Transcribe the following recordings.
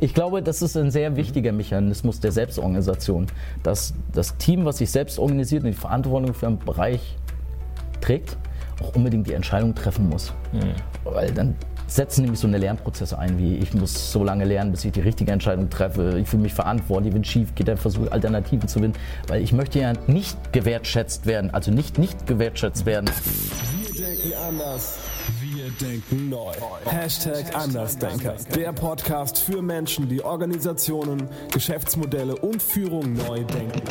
ich, ich glaube, das ist ein sehr wichtiger Mechanismus der Selbstorganisation, dass das Team, was sich selbst organisiert und die Verantwortung für einen Bereich trägt, auch unbedingt die Entscheidung treffen muss. Mhm. Weil dann setzen nämlich so eine Lernprozesse ein, wie ich muss so lange lernen, bis ich die richtige Entscheidung treffe. Ich fühle mich verantwortlich, wenn schief geht, dann versuche Alternativen zu finden, weil ich möchte ja nicht gewertschätzt werden, also nicht nicht gewertschätzt werden. Wir denken anders. Denken neu. Hashtag Andersdenker. Der Podcast für Menschen, die Organisationen, Geschäftsmodelle und Führung neu denken.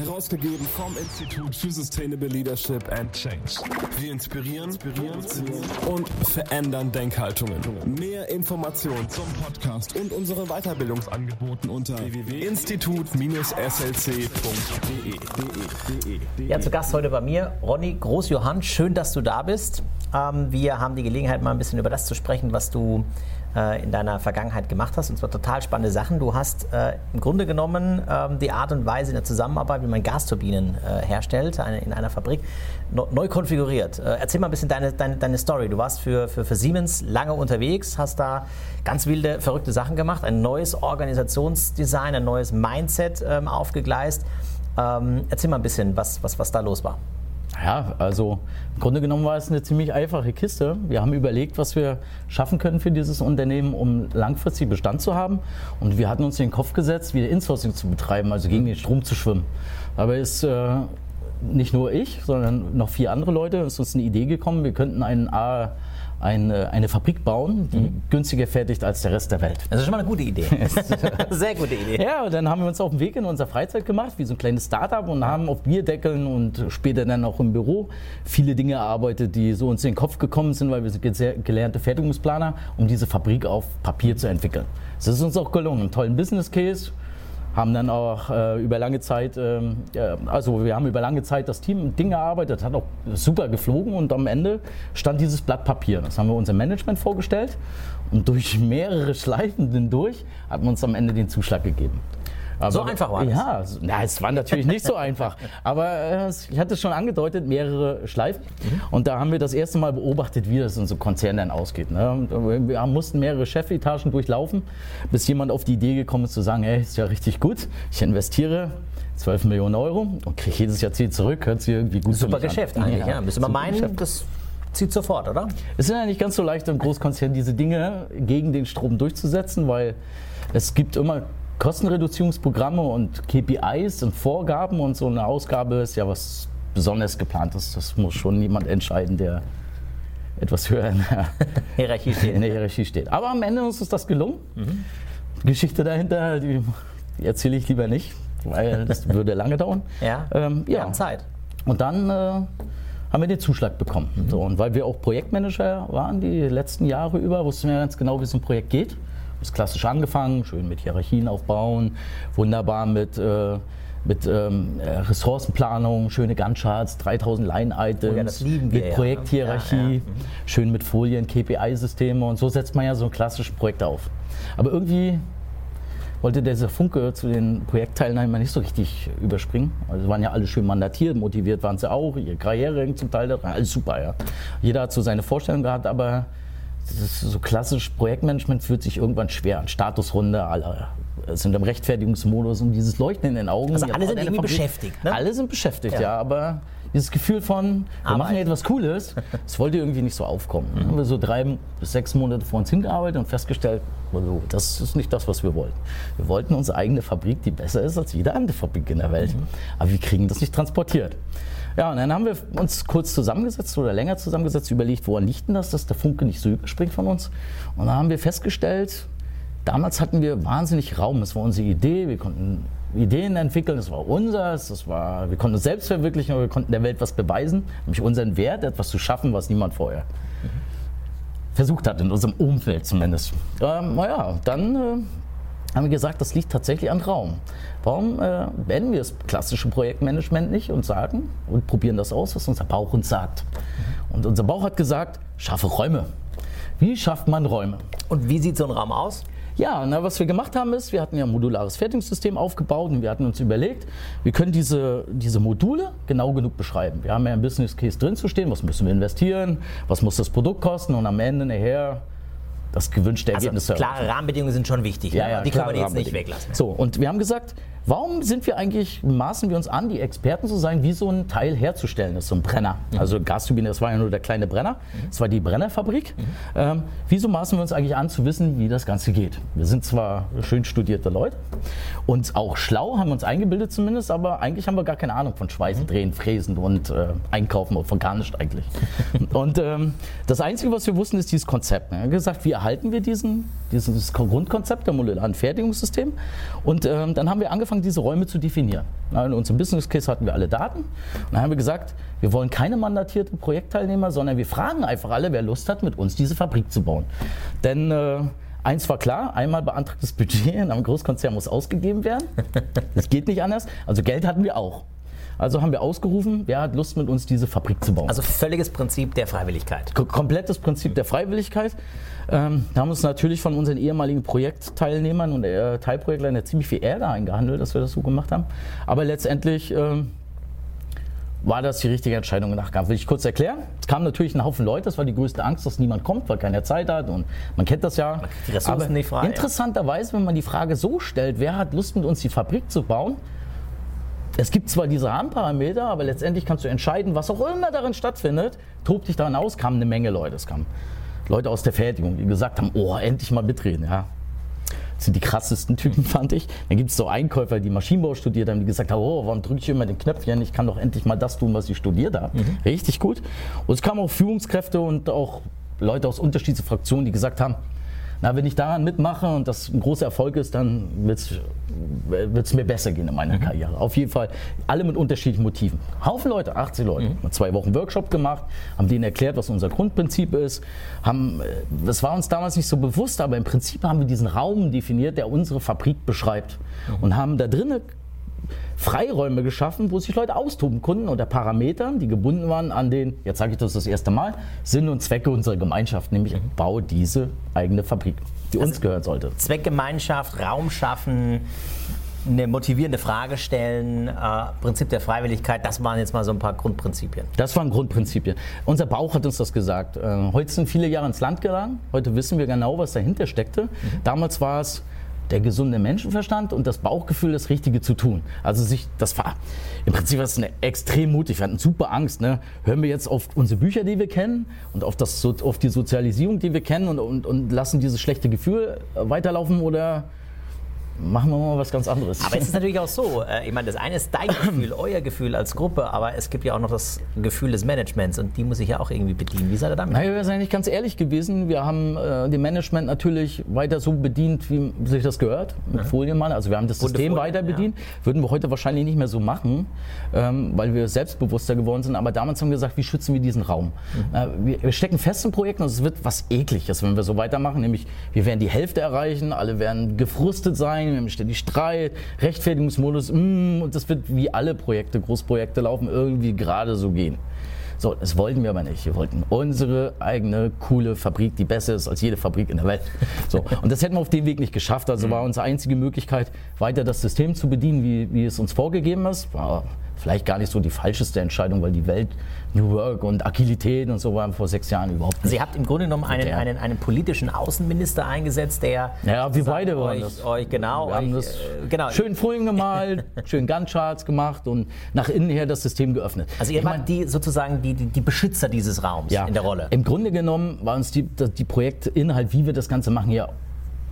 Herausgegeben vom Institut für Sustainable Leadership and Change. Wir inspirieren, inspirieren und verändern Denkhaltungen. Mehr Informationen zum Podcast und unseren Weiterbildungsangeboten unter www.institut-slc.de. Ja, zu Gast heute bei mir Ronny Großjohann. Schön, dass du da bist. Ähm, wir haben die Gelegenheit, mal ein bisschen über das zu sprechen, was du äh, in deiner Vergangenheit gemacht hast. Und zwar total spannende Sachen. Du hast äh, im Grunde genommen ähm, die Art und Weise in der Zusammenarbeit, wie man Gasturbinen äh, herstellt eine, in einer Fabrik, no, neu konfiguriert. Äh, erzähl mal ein bisschen deine, deine, deine Story. Du warst für, für, für Siemens lange unterwegs, hast da ganz wilde, verrückte Sachen gemacht, ein neues Organisationsdesign, ein neues Mindset ähm, aufgegleist. Ähm, erzähl mal ein bisschen, was, was, was da los war. Ja, also im Grunde genommen war es eine ziemlich einfache Kiste. Wir haben überlegt, was wir schaffen können für dieses Unternehmen, um langfristig Bestand zu haben. Und wir hatten uns in den Kopf gesetzt, wieder Insourcing zu betreiben, also gegen den Strom zu schwimmen. Aber ist äh, nicht nur ich, sondern noch vier andere Leute, ist uns eine Idee gekommen, wir könnten einen A eine, eine Fabrik bauen, die mhm. günstiger fertigt als der Rest der Welt. Das ist schon mal eine gute Idee. Sehr gute Idee. Ja, und dann haben wir uns auf den Weg in unserer Freizeit gemacht, wie so ein kleines Startup und haben auf Bierdeckeln und später dann auch im Büro viele Dinge erarbeitet, die so uns in den Kopf gekommen sind, weil wir sind gelernte Fertigungsplaner, um diese Fabrik auf Papier zu entwickeln. Das ist uns auch gelungen. Einen tollen Business Case, haben dann auch äh, über lange Zeit, ja, also wir haben über lange Zeit das Team Ding gearbeitet, hat auch super geflogen und am Ende stand dieses Blatt Papier. Das haben wir unserem Management vorgestellt und durch mehrere Schleifen durch hat man uns am Ende den Zuschlag gegeben. Aber, so einfach war das? Ja, na, es war natürlich nicht so einfach. Aber äh, ich hatte es schon angedeutet, mehrere Schleifen. Mhm. Und da haben wir das erste Mal beobachtet, wie das in so Konzernen dann ausgeht. Ne? Wir mussten mehrere Chefetagen durchlaufen, bis jemand auf die Idee gekommen ist zu sagen, hey, ist ja richtig gut, ich investiere 12 Millionen Euro und kriege jedes Jahr Ziel zurück, hört sich irgendwie gut Super Geschäft an. eigentlich, ja. ja. Müsste man meinen, Geschäft. das zieht sofort, oder? Es ist ja nicht ganz so leicht im Großkonzern diese Dinge gegen den Strom durchzusetzen, weil es gibt immer Kostenreduzierungsprogramme und KPIs und Vorgaben und so eine Ausgabe ist ja was besonders geplantes. Das muss schon jemand entscheiden, der etwas höher in der Hierarchie steht. In der Hierarchie steht. Aber am Ende ist uns das gelungen. Mhm. Geschichte dahinter, die, die erzähle ich lieber nicht, weil das würde lange dauern. Ja, ähm, ja. wir haben Zeit. Und dann äh, haben wir den Zuschlag bekommen. Mhm. So, und weil wir auch Projektmanager waren die letzten Jahre über, wussten wir ganz genau, wie so ein Projekt geht ist klassisch angefangen, schön mit Hierarchien aufbauen, wunderbar mit, äh, mit ähm, Ressourcenplanung, schöne Gantt-Charts, 3000 Line-Items, oh ja, mit Projekthierarchie, ja, ja. schön mit Folien, KPI-Systeme und so setzt man ja so ein klassisches Projekt auf. Aber irgendwie wollte dieser Funke zu den Projektteilnehmern nicht so richtig überspringen. Also waren ja alle schön mandatiert, motiviert waren sie auch, ihre Karriere zum Teil daran, alles super, ja. Jeder hat so seine Vorstellung gehabt, aber so klassisch Projektmanagement fühlt sich irgendwann schwer an. Statusrunde, alle sind im Rechtfertigungsmodus und dieses Leuchten in den Augen. Also alle sind irgendwie beschäftigt, ne? Alle sind beschäftigt, ja. ja, aber dieses Gefühl von, wir Arbeit. machen etwas Cooles, das wollte irgendwie nicht so aufkommen. Mhm. haben wir so drei bis sechs Monate vor uns hingearbeitet und festgestellt, also, das ist nicht das, was wir wollten. Wir wollten unsere eigene Fabrik, die besser ist als jede andere Fabrik in der Welt. Mhm. Aber wir kriegen das nicht transportiert. Ja, und dann haben wir uns kurz zusammengesetzt oder länger zusammengesetzt, überlegt, woran liegt denn das, dass der Funke nicht so überspringt von uns. Und dann haben wir festgestellt, damals hatten wir wahnsinnig Raum. Das war unsere Idee, wir konnten Ideen entwickeln, das war unseres, das war, wir konnten uns selbst verwirklichen, aber wir konnten der Welt was beweisen, nämlich unseren Wert, etwas zu schaffen, was niemand vorher mhm. versucht hat, in unserem Umfeld zumindest. Ähm, naja, dann äh, haben wir gesagt, das liegt tatsächlich an Raum. Warum äh, beenden wir das klassische Projektmanagement nicht und sagen und probieren das aus, was unser Bauch uns sagt? Und unser Bauch hat gesagt, schaffe Räume. Wie schafft man Räume? Und wie sieht so ein Raum aus? Ja, na, was wir gemacht haben ist, wir hatten ja ein modulares Fertigungssystem aufgebaut und wir hatten uns überlegt, wir können diese, diese Module genau genug beschreiben. Wir haben ja ein Business Case drin zu stehen, was müssen wir investieren, was muss das Produkt kosten und am Ende nachher das gewünschte also Ergebnis zu Klare Rahmenbedingungen sind schon wichtig. Ja, ne? ja, die können wir klare jetzt nicht weglassen. So, und wir haben gesagt, warum sind wir eigentlich, maßen wir uns an, die Experten zu sein, wie so ein Teil herzustellen ist, so ein Brenner. Mhm. Also Gasturbine, das war ja nur der kleine Brenner, das war die Brennerfabrik. Mhm. Ähm, wieso maßen wir uns eigentlich an, zu wissen, wie das Ganze geht? Wir sind zwar schön studierte Leute und auch schlau, haben wir uns eingebildet zumindest, aber eigentlich haben wir gar keine Ahnung von Schweißen, Drehen, Fräsen und äh, Einkaufen, von gar nicht eigentlich. und ähm, das Einzige, was wir wussten, ist dieses Konzept. Wir haben gesagt, wie erhalten wir diesen, dieses Grundkonzept der modularen Fertigungssystem? Und ähm, dann haben wir angefangen, diese Räume zu definieren. In unserem Business Case hatten wir alle Daten. Und dann haben wir gesagt, wir wollen keine mandatierten Projektteilnehmer, sondern wir fragen einfach alle, wer Lust hat, mit uns diese Fabrik zu bauen. Denn äh, Eins war klar, einmal beantragtes Budget in einem Großkonzern muss ausgegeben werden. Das geht nicht anders. Also Geld hatten wir auch. Also haben wir ausgerufen, wer hat Lust mit uns diese Fabrik zu bauen. Also völliges Prinzip der Freiwilligkeit. K komplettes Prinzip der Freiwilligkeit. Ähm, da haben uns natürlich von unseren ehemaligen Projektteilnehmern und äh, Teilprojektleitern ja ziemlich viel Ärger eingehandelt, dass wir das so gemacht haben. Aber letztendlich ähm, war das die richtige Entscheidung Nachgang. Will ich kurz erklären? Es kam natürlich ein Haufen Leute, das war die größte Angst, dass niemand kommt, weil keiner Zeit hat und man kennt das ja. die Ressourcen Aber nicht frei, ja. Interessanterweise, wenn man die Frage so stellt, wer hat Lust mit uns die Fabrik zu bauen, es gibt zwar diese Rahmenparameter, aber letztendlich kannst du entscheiden, was auch immer darin stattfindet. Tob dich daran aus, kamen eine Menge Leute. Es kamen Leute aus der Fertigung, die gesagt haben, oh, endlich mal mitreden. Ja. Das sind die krassesten Typen, fand ich. Dann gibt es so Einkäufer, die Maschinenbau studiert haben, die gesagt haben, oh, warum drücke ich immer den Knöpfchen? Ich kann doch endlich mal das tun, was ich studiert habe. Richtig gut. Und es kamen auch Führungskräfte und auch Leute aus unterschiedlichen Fraktionen, die gesagt haben, na, wenn ich daran mitmache und das ein großer Erfolg ist, dann wird es mir besser gehen in meiner Karriere. Auf jeden Fall, alle mit unterschiedlichen Motiven. Haufen Leute, 80 Leute. Haben zwei Wochen Workshop gemacht, haben denen erklärt, was unser Grundprinzip ist. Haben, äh, das war uns damals nicht so bewusst, aber im Prinzip haben wir diesen Raum definiert, der unsere Fabrik beschreibt. Und haben da drinnen Freiräume geschaffen, wo sich Leute austoben konnten unter Parametern, die gebunden waren an den, jetzt sage ich das das erste Mal, Sinn und Zwecke unserer Gemeinschaft, nämlich bau diese eigene Fabrik, die uns gehören sollte. Zweckgemeinschaft, Raum schaffen, eine motivierende Frage stellen, äh, Prinzip der Freiwilligkeit, das waren jetzt mal so ein paar Grundprinzipien. Das waren Grundprinzipien. Unser Bauch hat uns das gesagt. Äh, heute sind viele Jahre ins Land gegangen. Heute wissen wir genau, was dahinter steckte. Damals war es der gesunde Menschenverstand und das Bauchgefühl, das Richtige zu tun. Also sich, das war im Prinzip war es eine extrem mutig. Wir hatten super Angst. Ne? Hören wir jetzt auf unsere Bücher, die wir kennen und auf, das, auf die Sozialisierung, die wir kennen und, und, und lassen dieses schlechte Gefühl weiterlaufen oder machen wir mal was ganz anderes? Aber es ist natürlich auch so, äh, ich meine, das eine ist dein Gefühl, euer Gefühl als Gruppe, aber es gibt ja auch noch das Gefühl des Managements und die muss ich ja auch irgendwie bedienen. Wie seid ihr damit? Naja, wir sind eigentlich ganz ehrlich gewesen. Wir haben äh, dem Management natürlich weiter so bedient, wie sich das gehört, mit Folienmann. Also wir haben das System Folien, weiter bedient. Würden wir heute wahrscheinlich nicht mehr so machen, ähm, weil wir selbstbewusster geworden sind. Aber damals haben wir gesagt, wie schützen wir diesen Raum? Äh, wir, wir stecken fest in Projekten und es wird was Ekliges, wenn wir so weitermachen. Nämlich, wir werden die Hälfte erreichen, alle werden gefrustet sein, wir haben ständig Streit, Rechtfertigungsmodus, mm, und das wird wie alle Projekte, Großprojekte laufen, irgendwie gerade so gehen. So, das wollten wir aber nicht. Wir wollten unsere eigene coole Fabrik, die besser ist als jede Fabrik in der Welt. So, und das hätten wir auf dem Weg nicht geschafft. Also war unsere einzige Möglichkeit, weiter das System zu bedienen, wie, wie es uns vorgegeben ist. War vielleicht gar nicht so die falscheste Entscheidung, weil die Welt, New Work und Agilität und so waren vor sechs Jahren überhaupt nicht. Ihr habt im Grunde genommen einen, einen, einen politischen Außenminister eingesetzt, der Ja, wir beide waren euch, das. euch genau, Wir haben euch, das äh, genau. schön Folien gemalt, schön Gantt-Charts gemacht und nach innen her das System geöffnet. Also ihr Ich mein- wart die sozusagen die, die, die Beschützer dieses Raums in der Rolle. Im Grunde genommen war uns die, die Projektinhalt, wie wir das Ganze machen, hier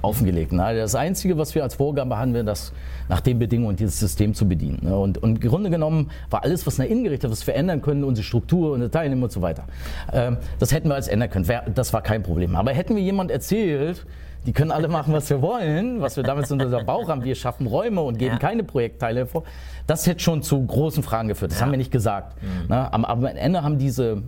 Ne? Das Einzige, was wir als Vorgabe hatten, wir das nach den Bedingungen dieses System zu bedienen. Ne? Und, und im Grunde genommen war alles, was nach innen gerichtet, was wir verändern können, unsere Struktur, unsere Teilnehmer und so weiter. Ähm, das hätten wir als ändern können. Das war kein Problem. Aber hätten wir jemand erzählt, die können alle machen, was wir wollen, was wir damals in unserem Bauch haben, wir schaffen Räume und geben Ja. keine Projektteile vor, das hätte schon zu großen Fragen geführt. Das haben wir nicht gesagt. Ne? Aber am Ende haben diese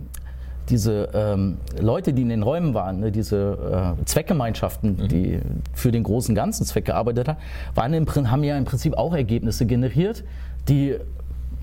diese ähm, Leute, die in den Räumen waren, ne, diese äh, Zweckgemeinschaften, die für den großen ganzen Zweck gearbeitet haben, waren im, haben ja im Prinzip auch Ergebnisse generiert, die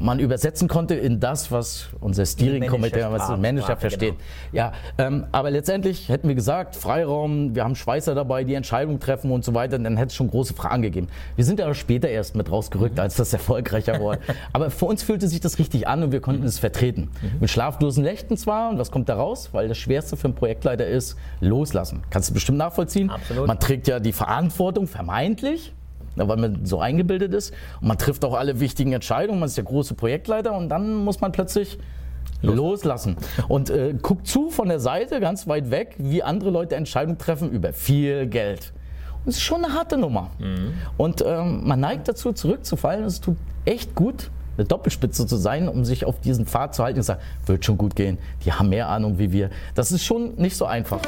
man übersetzen konnte in das, was unser Steering Committee, was der Manager versteht. Genau. Ja, ähm, aber letztendlich hätten wir gesagt, Freiraum, wir haben Schweißer dabei, die Entscheidungen treffen und so weiter, dann hätte es schon große Fragen gegeben. Wir sind aber später erst mit rausgerückt, mhm. als das erfolgreicher wurde. aber für uns fühlte sich das richtig an und wir konnten mhm. es vertreten. Mhm. Mit schlaflosen Nächten zwar, und was kommt da raus? Weil das Schwerste für einen Projektleiter ist, loslassen. Kannst du bestimmt nachvollziehen? Absolut. Man trägt ja die Verantwortung, vermeintlich, weil man so eingebildet ist. Und man trifft auch alle wichtigen Entscheidungen. Man ist der große Projektleiter und dann muss man plötzlich loslassen und äh, guckt zu von der Seite ganz weit weg, wie andere Leute Entscheidungen treffen über viel Geld. Und es ist schon eine harte Nummer. Mhm. Und ähm, man neigt dazu, zurückzufallen. Es tut echt gut, eine Doppelspitze zu sein, um sich auf diesen Pfad zu halten und zu sagen, wird schon gut gehen, die haben mehr Ahnung wie wir. Das ist schon nicht so einfach.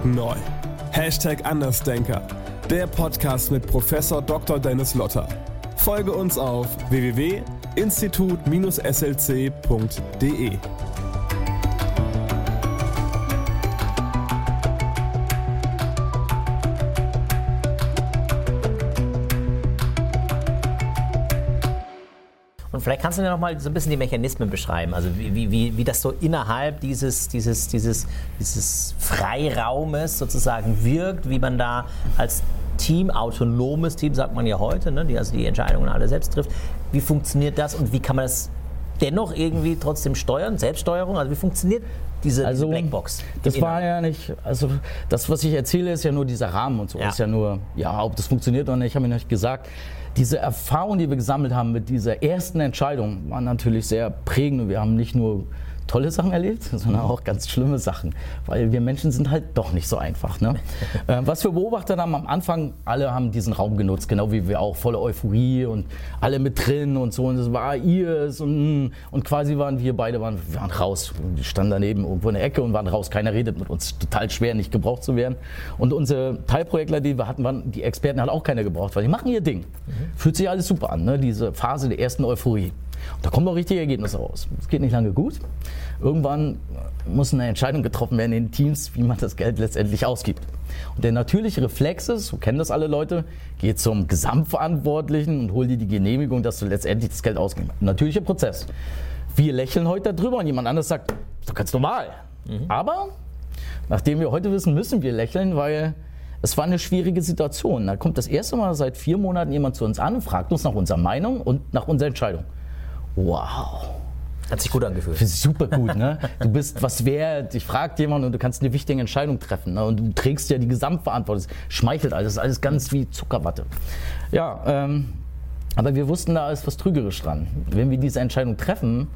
Denken neu. Hashtag Andersdenker. Der Podcast mit Professor Dr. Dennis Lotter. Folge uns auf www.institut-slc.de. vielleicht kannst du mir noch mal so ein bisschen die Mechanismen beschreiben, also wie, wie, wie das so innerhalb dieses, dieses, dieses, dieses Freiraumes sozusagen wirkt, wie man da als Team, autonomes Team, sagt man ja heute, ne, die also die Entscheidungen alle selbst trifft. Wie funktioniert das und wie kann man das dennoch irgendwie trotzdem steuern, Selbststeuerung? Also wie funktioniert diese, also, diese Blackbox? Das war ja nicht, also das, was ich erzähle, ist ja nur dieser Rahmen und so. Ja. Ist ja nur, ja, ob das funktioniert oder nicht, habe ich nicht gesagt diese Erfahrung, die wir gesammelt haben mit dieser ersten Entscheidung, war natürlich sehr prägend. Wir haben nicht nur tolle Sachen erlebt, sondern auch ganz schlimme Sachen, weil wir Menschen sind halt doch nicht so einfach. Ne? äh, was wir beobachtet haben am Anfang, alle haben diesen Raum genutzt, genau wie wir auch, volle Euphorie und alle mit drin und so und es war ihrs und, und quasi waren wir beide waren, waren raus, wir standen daneben irgendwo in der Ecke und waren raus, keiner redet mit uns, total schwer nicht gebraucht zu werden und unsere Teilprojektler, die wir hatten, waren, die Experten hat auch keiner gebraucht, weil die machen ihr Ding. Mhm. Fühlt sich alles super an, ne? diese Phase der ersten Euphorie. Und da kommen auch richtige Ergebnisse raus. Es geht nicht lange gut. Irgendwann muss eine Entscheidung getroffen werden in den Teams, wie man das Geld letztendlich ausgibt. Und der natürliche Reflex ist, so kennen das alle Leute, geht zum Gesamtverantwortlichen und hol dir die Genehmigung, dass du letztendlich das Geld ausgibst. Natürlicher Prozess. Wir lächeln heute darüber und jemand anderes sagt, das ist doch ganz normal. Mhm. Aber nachdem wir heute wissen, müssen wir lächeln, weil es war eine schwierige Situation. Da kommt das erste Mal seit vier Monaten jemand zu uns an und fragt uns nach unserer Meinung und nach unserer Entscheidung. Wow. Hat sich gut angefühlt. Super gut, ne? Du bist was wert, dich fragt jemand und du kannst eine wichtige Entscheidung treffen. Ne? Und du trägst ja die Gesamtverantwortung. Es schmeichelt alles, alles ganz wie Zuckerwatte. Ja, ähm, aber wir wussten, da ist was trügerisch dran. Wenn wir diese Entscheidung treffen,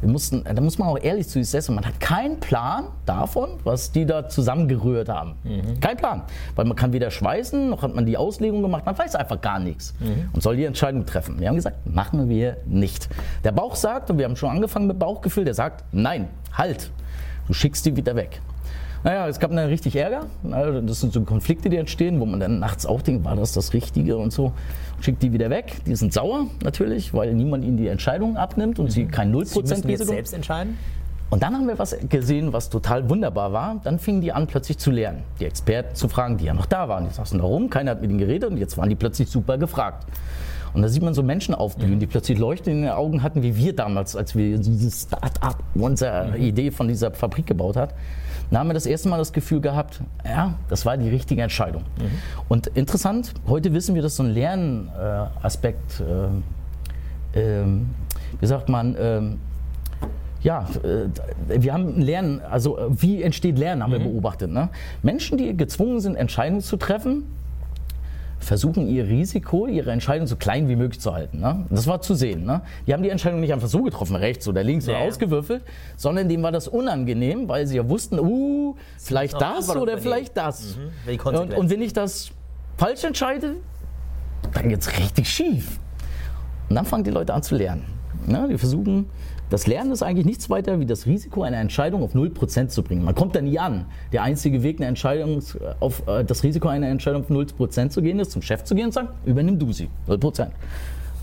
wir mussten, da muss man auch ehrlich zu sich selbst sein, man hat keinen Plan davon, was die da zusammengerührt haben. Mhm. Kein Plan. Weil man kann weder schweißen, noch hat man die Auslegung gemacht, man weiß einfach gar nichts mhm. und soll die Entscheidung treffen. Wir haben gesagt, machen wir nicht. Der Bauch sagt, und wir haben schon angefangen mit Bauchgefühl, der sagt, nein, halt, du schickst die wieder weg. Naja, es gab dann richtig Ärger. Das sind so Konflikte, die entstehen, wo man dann nachts auch denkt, war das das Richtige und so. Schickt die wieder weg. Die sind sauer natürlich, weil niemand ihnen die Entscheidung abnimmt und mhm. sie kein 0% sie müssen jetzt selbst entscheiden? Und dann haben wir was gesehen, was total wunderbar war. Dann fingen die an, plötzlich zu lernen. Die Experten zu fragen, die ja noch da waren. Die saßen da rum, keiner hat mit ihnen geredet und jetzt waren die plötzlich super gefragt. Und da sieht man so Menschen aufblühen, mhm. die plötzlich Leuchten in den Augen hatten, wie wir damals, als wir dieses Start-up, unsere mhm. Idee von dieser Fabrik gebaut haben. Da haben wir das erste Mal das Gefühl gehabt, ja, das war die richtige Entscheidung. Mhm. Und interessant, heute wissen wir, dass so ein Lernaspekt, äh, äh, wie sagt man, äh, ja, äh, wir haben Lernen, also wie entsteht Lernen, haben mhm. wir beobachtet. Ne? Menschen, die gezwungen sind, Entscheidungen zu treffen, versuchen ihr Risiko, ihre Entscheidung so klein wie möglich zu halten. Ne? Das war zu sehen. Ne? Die haben die Entscheidung nicht einfach so getroffen, rechts oder links ja. oder ausgewürfelt, sondern dem war das unangenehm, weil sie ja wussten, uh, vielleicht das oder vielleicht das. Mhm. Und, und wenn ich das falsch entscheide, dann geht es richtig schief. Und dann fangen die Leute an zu lernen. Ja, die versuchen, das Lernen ist eigentlich nichts weiter wie das Risiko, eine Entscheidung auf 0% zu bringen. Man kommt da nie an. Der einzige Weg, eine Entscheidung auf äh, das Risiko einer Entscheidung auf 0% zu gehen, ist zum Chef zu gehen und zu sagen, übernimm du sie, 0%.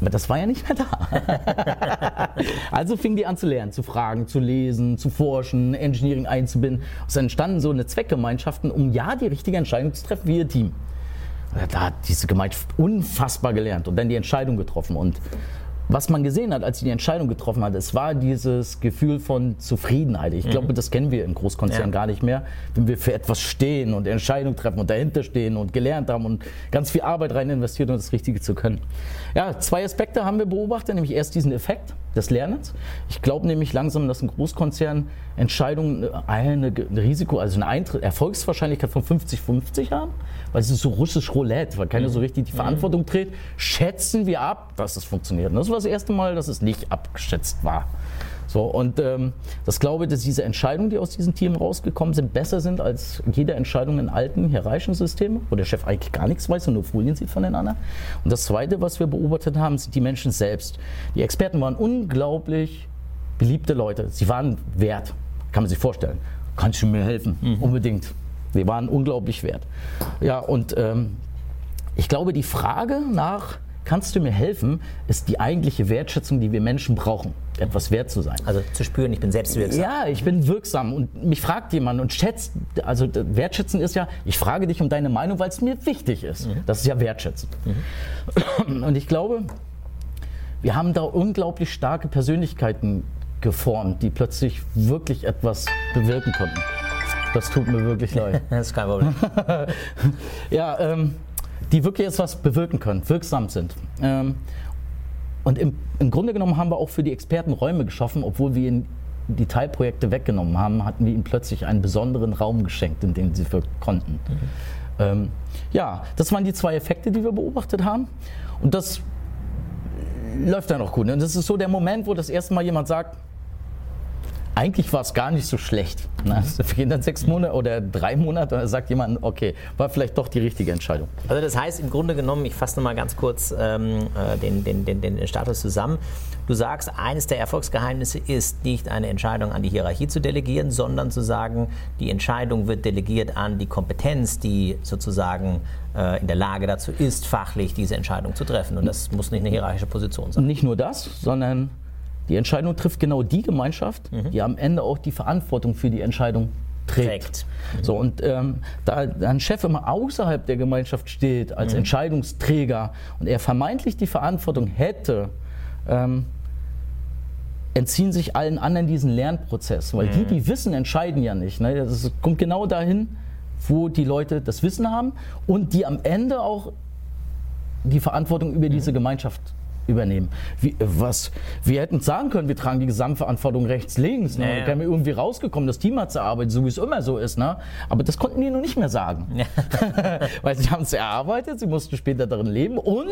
Aber das war ja nicht mehr da. also fingen die an zu lernen, zu fragen, zu lesen, zu forschen, Engineering einzubinden. Es entstanden so eine Zweckgemeinschaften, um ja die richtige Entscheidung zu treffen wie ihr Team. Da hat diese Gemeinschaft unfassbar gelernt und dann die Entscheidung getroffen. Und was man gesehen hat, als sie die Entscheidung getroffen hat, es war dieses Gefühl von Zufriedenheit. Ich glaube, mhm. das kennen wir in Großkonzernen ja. gar nicht mehr, wenn wir für etwas stehen und Entscheidungen treffen und dahinter stehen und gelernt haben und ganz viel Arbeit rein investiert, um das Richtige zu können. Ja, zwei Aspekte haben wir beobachtet, nämlich erst diesen Effekt des Lernens. Ich glaube nämlich langsam, dass ein Großkonzern Entscheidungen eine, eine Risiko, also eine Eintritt, Erfolgswahrscheinlichkeit von 50-50 haben, weil es ist so russisch Roulette, weil keiner so mhm. richtig die Verantwortung trägt. Schätzen wir ab, dass es funktioniert. Und das war das erste Mal, dass es nicht abgeschätzt war. So, und ähm, das glaube ich, dass diese Entscheidungen, die aus diesen Teams rausgekommen sind, besser sind als jede Entscheidung in alten hierarchischen Systemen, wo der Chef eigentlich gar nichts weiß und nur Folien sieht von den anderen. Und das Zweite, was wir beobachtet haben, sind die Menschen selbst. Die Experten waren unglaublich beliebte Leute. Sie waren wert, kann man sich vorstellen. Kannst du mir helfen? Mhm. Unbedingt. Sie waren unglaublich wert. Ja, und ähm, ich glaube, die Frage nach kannst du mir helfen, ist die eigentliche Wertschätzung, die wir Menschen brauchen, etwas wert zu sein. Also zu spüren, ich bin selbst wirksam. Ja, ich bin wirksam und mich fragt jemand und schätzt, also wertschätzen ist ja, ich frage dich um deine Meinung, weil es mir wichtig ist. Mhm. Das ist ja wertschätzen. Mhm. Und ich glaube, wir haben da unglaublich starke Persönlichkeiten geformt, die plötzlich wirklich etwas bewirken konnten. Das tut mir wirklich leid. das ist kein Problem. ja, ähm, die wirklich etwas bewirken können, wirksam sind. Ähm, und im, im, Grunde genommen haben wir auch für die Experten Räume geschaffen, obwohl wir ihnen die Teilprojekte weggenommen haben, hatten wir ihnen plötzlich einen besonderen Raum geschenkt, in dem sie wirken konnten. Mhm. Ähm, ja, das waren die zwei Effekte, die wir beobachtet haben. Und das läuft dann auch gut. Und das ist so der Moment, wo das erste Mal jemand sagt, eigentlich war es gar nicht so schlecht. Na, es vergehen dann sechs Monate oder drei Monate und dann sagt jemand, okay, war vielleicht doch die richtige Entscheidung. Also das heißt im Grunde genommen, ich fasse nochmal ganz kurz ähm, äh, den, den, den, den Status zusammen. Du sagst, eines der Erfolgsgeheimnisse ist nicht eine Entscheidung an die Hierarchie zu delegieren, sondern zu sagen, die Entscheidung wird delegiert an die Kompetenz, die sozusagen äh, in der Lage dazu ist, fachlich diese Entscheidung zu treffen. Und das muss nicht eine hierarchische Position sein. Nicht nur das, sondern die Entscheidung trifft genau die Gemeinschaft, mhm. die am Ende auch die Verantwortung für die Entscheidung trägt. Mhm. So, und ähm, da ein Chef immer außerhalb der Gemeinschaft steht, als mhm. Entscheidungsträger und er vermeintlich die Verantwortung hätte, ähm, entziehen sich allen anderen diesen Lernprozess. Weil die, mhm. die wissen, entscheiden ja nicht. Ne? Das kommt genau dahin, wo die Leute das Wissen haben und die am Ende auch die Verantwortung über diese mhm. Gemeinschaft übernehmen. Wie, was, wir hätten sagen können, wir tragen die Gesamtverantwortung rechts, links. Ne? Ja, ja. Da wären wir irgendwie rausgekommen, das Team hat zu arbeiten, so wie es immer so ist. Ne? Aber das konnten die noch nicht mehr sagen. Ja. Weil sie haben es erarbeitet, sie mussten später darin leben und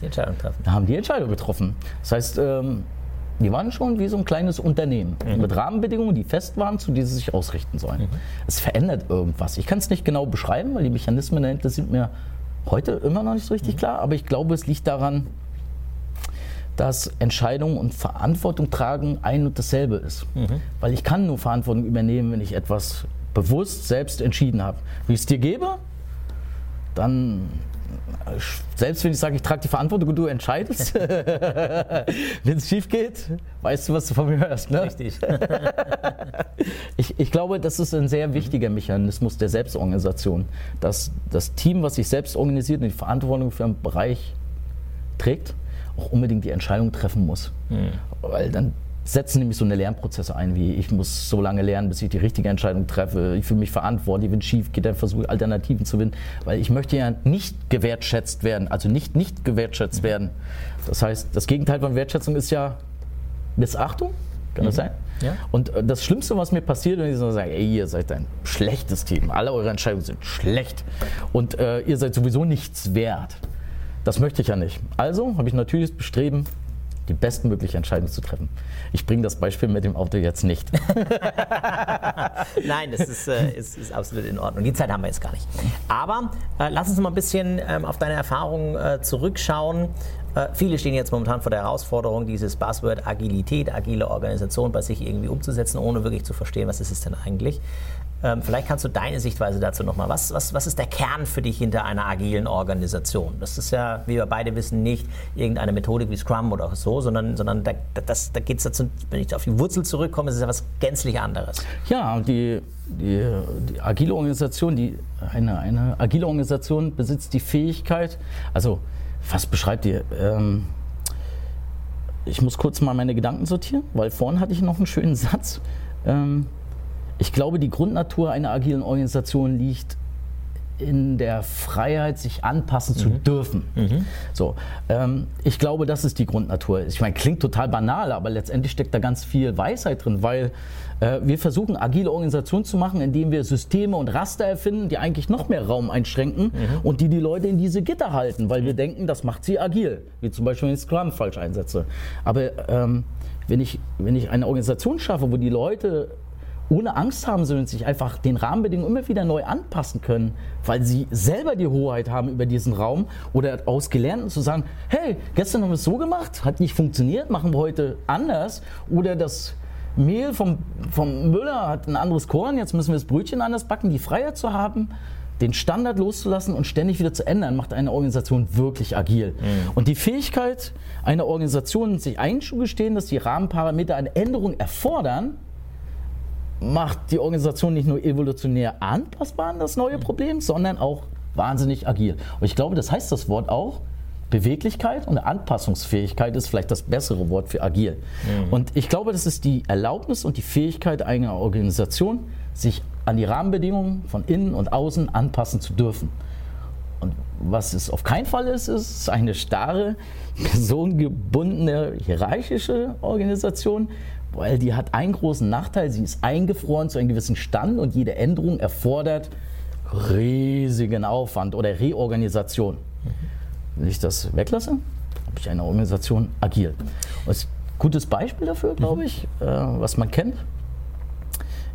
die Entscheidung treffen. haben die Entscheidung getroffen. Das heißt, ähm, die waren schon wie so ein kleines Unternehmen mhm. mit Rahmenbedingungen, die fest waren, zu denen sie sich ausrichten sollen. Mhm. Es verändert irgendwas. Ich kann es nicht genau beschreiben, weil die Mechanismen dahinter sind mir heute immer noch nicht so richtig mhm. klar, aber ich glaube, es liegt daran, dass Entscheidung und Verantwortung tragen ein und dasselbe ist. Mhm. Weil ich kann nur Verantwortung übernehmen, wenn ich etwas bewusst selbst entschieden habe. Wie ich es dir gebe, dann selbst wenn ich sage, ich trage die Verantwortung und du entscheidest, wenn es schief geht, weißt du, was du von mir hörst. Ne? Richtig. ich, ich, glaube, das ist ein sehr wichtiger Mechanismus der Selbstorganisation, dass das Team, was sich selbst organisiert und die Verantwortung für einen Bereich trägt, auch unbedingt die Entscheidung treffen muss. Mhm. Weil dann setzen nämlich so eine Lernprozesse ein, wie ich muss so lange lernen, bis ich die richtige Entscheidung treffe. Ich fühle mich verantwortlich, wenn es schief geht, dann versuche ich Alternativen zu finden, weil ich möchte ja nicht gewertschätzt werden, also nicht nicht gewertschätzt mhm. werden. Das heißt, das Gegenteil von Wertschätzung ist ja Missachtung, kann mhm. das sein? Ja. Und äh, das Schlimmste, was mir passiert, wenn ich so sage, ey, ihr seid ein schlechtes Team, alle eure Entscheidungen sind schlecht und äh, ihr seid sowieso nichts wert. Das möchte ich ja nicht. Also habe ich natürlich das Bestreben, die bestmögliche Entscheidung zu treffen. Ich bringe das Beispiel mit dem Auto jetzt nicht. Nein, das ist, äh, ist, ist, absolut in Ordnung. Die Zeit haben wir jetzt gar nicht. Aber äh, lass uns mal ein bisschen ähm, auf deine Erfahrungen äh, zurückschauen. Äh, viele stehen jetzt momentan vor der Herausforderung, dieses Buzzword Agilität, agile Organisation bei sich irgendwie umzusetzen, ohne wirklich zu verstehen, was ist es denn eigentlich. Ähm, vielleicht kannst du deine Sichtweise dazu nochmal. Was, was, was ist der Kern für dich hinter einer agilen Organisation? Das ist ja, wie wir beide wissen, nicht irgendeine Methodik wie Scrum oder so, sondern, sondern da, das, da geht es dazu, wenn ich auf die Wurzel zurückkomme, ist es ja was gänzlich anderes. Ja, die, die, die agile Organisation, die, eine, eine agile Organisation besitzt die Fähigkeit, also was beschreibt die? Ähm, ich muss kurz mal meine Gedanken sortieren, weil vorhin hatte ich noch einen schönen Satz. Ähm, ich glaube, die Grundnatur einer agilen Organisation liegt in der Freiheit, sich anpassen mhm. zu dürfen. Mhm. So, ähm, ich glaube, das ist die Grundnatur. Ich meine, klingt total banal, aber letztendlich steckt da ganz viel Weisheit drin, weil äh, wir versuchen, agile Organisationen zu machen, indem wir Systeme und Raster erfinden, die eigentlich noch mehr Raum einschränken mhm. und die die Leute in diese Gitter halten, weil wir denken, das macht sie agil, wie zum Beispiel wenn ich Scrum falsch einsetze. Aber ähm, wenn ich, wenn ich eine Organisation schaffe, wo die Leute ohne Angst haben sollen, sich einfach den Rahmenbedingungen immer wieder neu anpassen können, weil sie selber die Hoheit haben über diesen Raum oder aus Gelernten zu sagen, hey, gestern haben wir es so gemacht, hat nicht funktioniert, machen wir heute anders oder das Mehl vom, vom Müller hat ein anderes Korn, jetzt müssen wir das Brötchen anders backen, die Freiheit zu haben, den Standard loszulassen und ständig wieder zu ändern, macht eine Organisation wirklich agil. Mhm. Und die Fähigkeit einer Organisation, sich einzugestehen, dass die Rahmenparameter eine Änderung erfordern, macht die Organisation nicht nur evolutionär anpassbar an das neue Problem, sondern auch wahnsinnig agil. Und ich glaube, das heißt das Wort auch, Beweglichkeit und Anpassungsfähigkeit ist vielleicht das bessere Wort für agil. Mhm. Und ich glaube, das ist die Erlaubnis und die Fähigkeit einer Organisation, sich an die Rahmenbedingungen von innen und außen anpassen zu dürfen. Und was es auf keinen Fall ist, ist eine starre, personengebundene, hierarchische Organisation, weil die hat einen großen Nachteil, sie ist eingefroren zu einem gewissen Stand und jede Änderung erfordert riesigen Aufwand oder Reorganisation. Wenn ich das weglasse, habe ich eine Organisation agil. Und ein gutes Beispiel dafür, glaube ich, äh, was man kennt.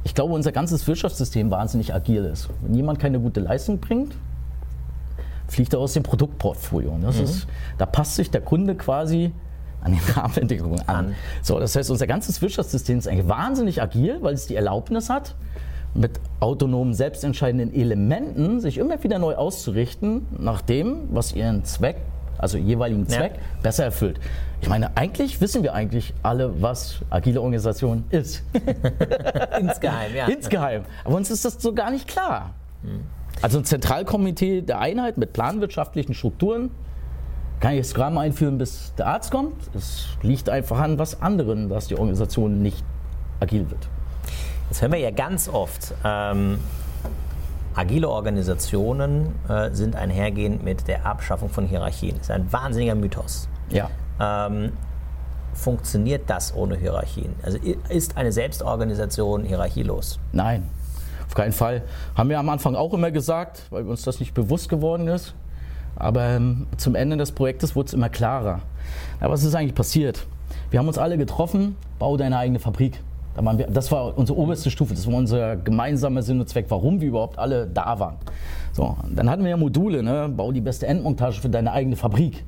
Ich glaube, unser ganzes Wirtschaftssystem wahnsinnig agil ist. Wenn jemand keine gute Leistung bringt, fliegt er aus dem Produktportfolio. Mhm. ist, da passt sich der Kunde quasi an den Rahmenbedingungen an. So, das heißt, unser ganzes Wirtschaftssystem ist eigentlich wahnsinnig agil, weil es die Erlaubnis hat, mit autonomen, selbstentscheidenden Elementen sich immer wieder neu auszurichten, nach dem, was ihren Zweck, also jeweiligen Zweck, ja. besser erfüllt. Ich meine, eigentlich wissen wir eigentlich alle, was agile Organisation ist. Insgeheim, ja. Insgeheim. Aber uns ist das so gar nicht klar. Hm. Also ein Zentralkomitee der Einheit mit planwirtschaftlichen Strukturen, kann ich Scrum einführen, bis der Arzt kommt. Es liegt einfach an was anderen, dass die Organisation nicht agil wird. Jetzt hören wir ja ganz oft, ähm, agile Organisationen äh, sind einhergehend mit der Abschaffung von Hierarchien. Das ist ein wahnsinniger Mythos. Ja. Ähm, funktioniert das ohne Hierarchien? Also ist eine Selbstorganisation hierarchielos? Nein, auf keinen Fall. Haben wir am Anfang auch immer gesagt, weil uns das nicht bewusst geworden ist. Aber ähm, zum Ende des Projektes wurde es immer klarer. Ja, was ist eigentlich passiert? Wir haben uns alle getroffen, bau deine eigene Fabrik. Das war unsere oberste Stufe, das war unser gemeinsamer Sinn und Zweck, warum wir überhaupt alle da waren. So, dann hatten wir ja Module, ne? bau die beste Endmontage für deine eigene Fabrik.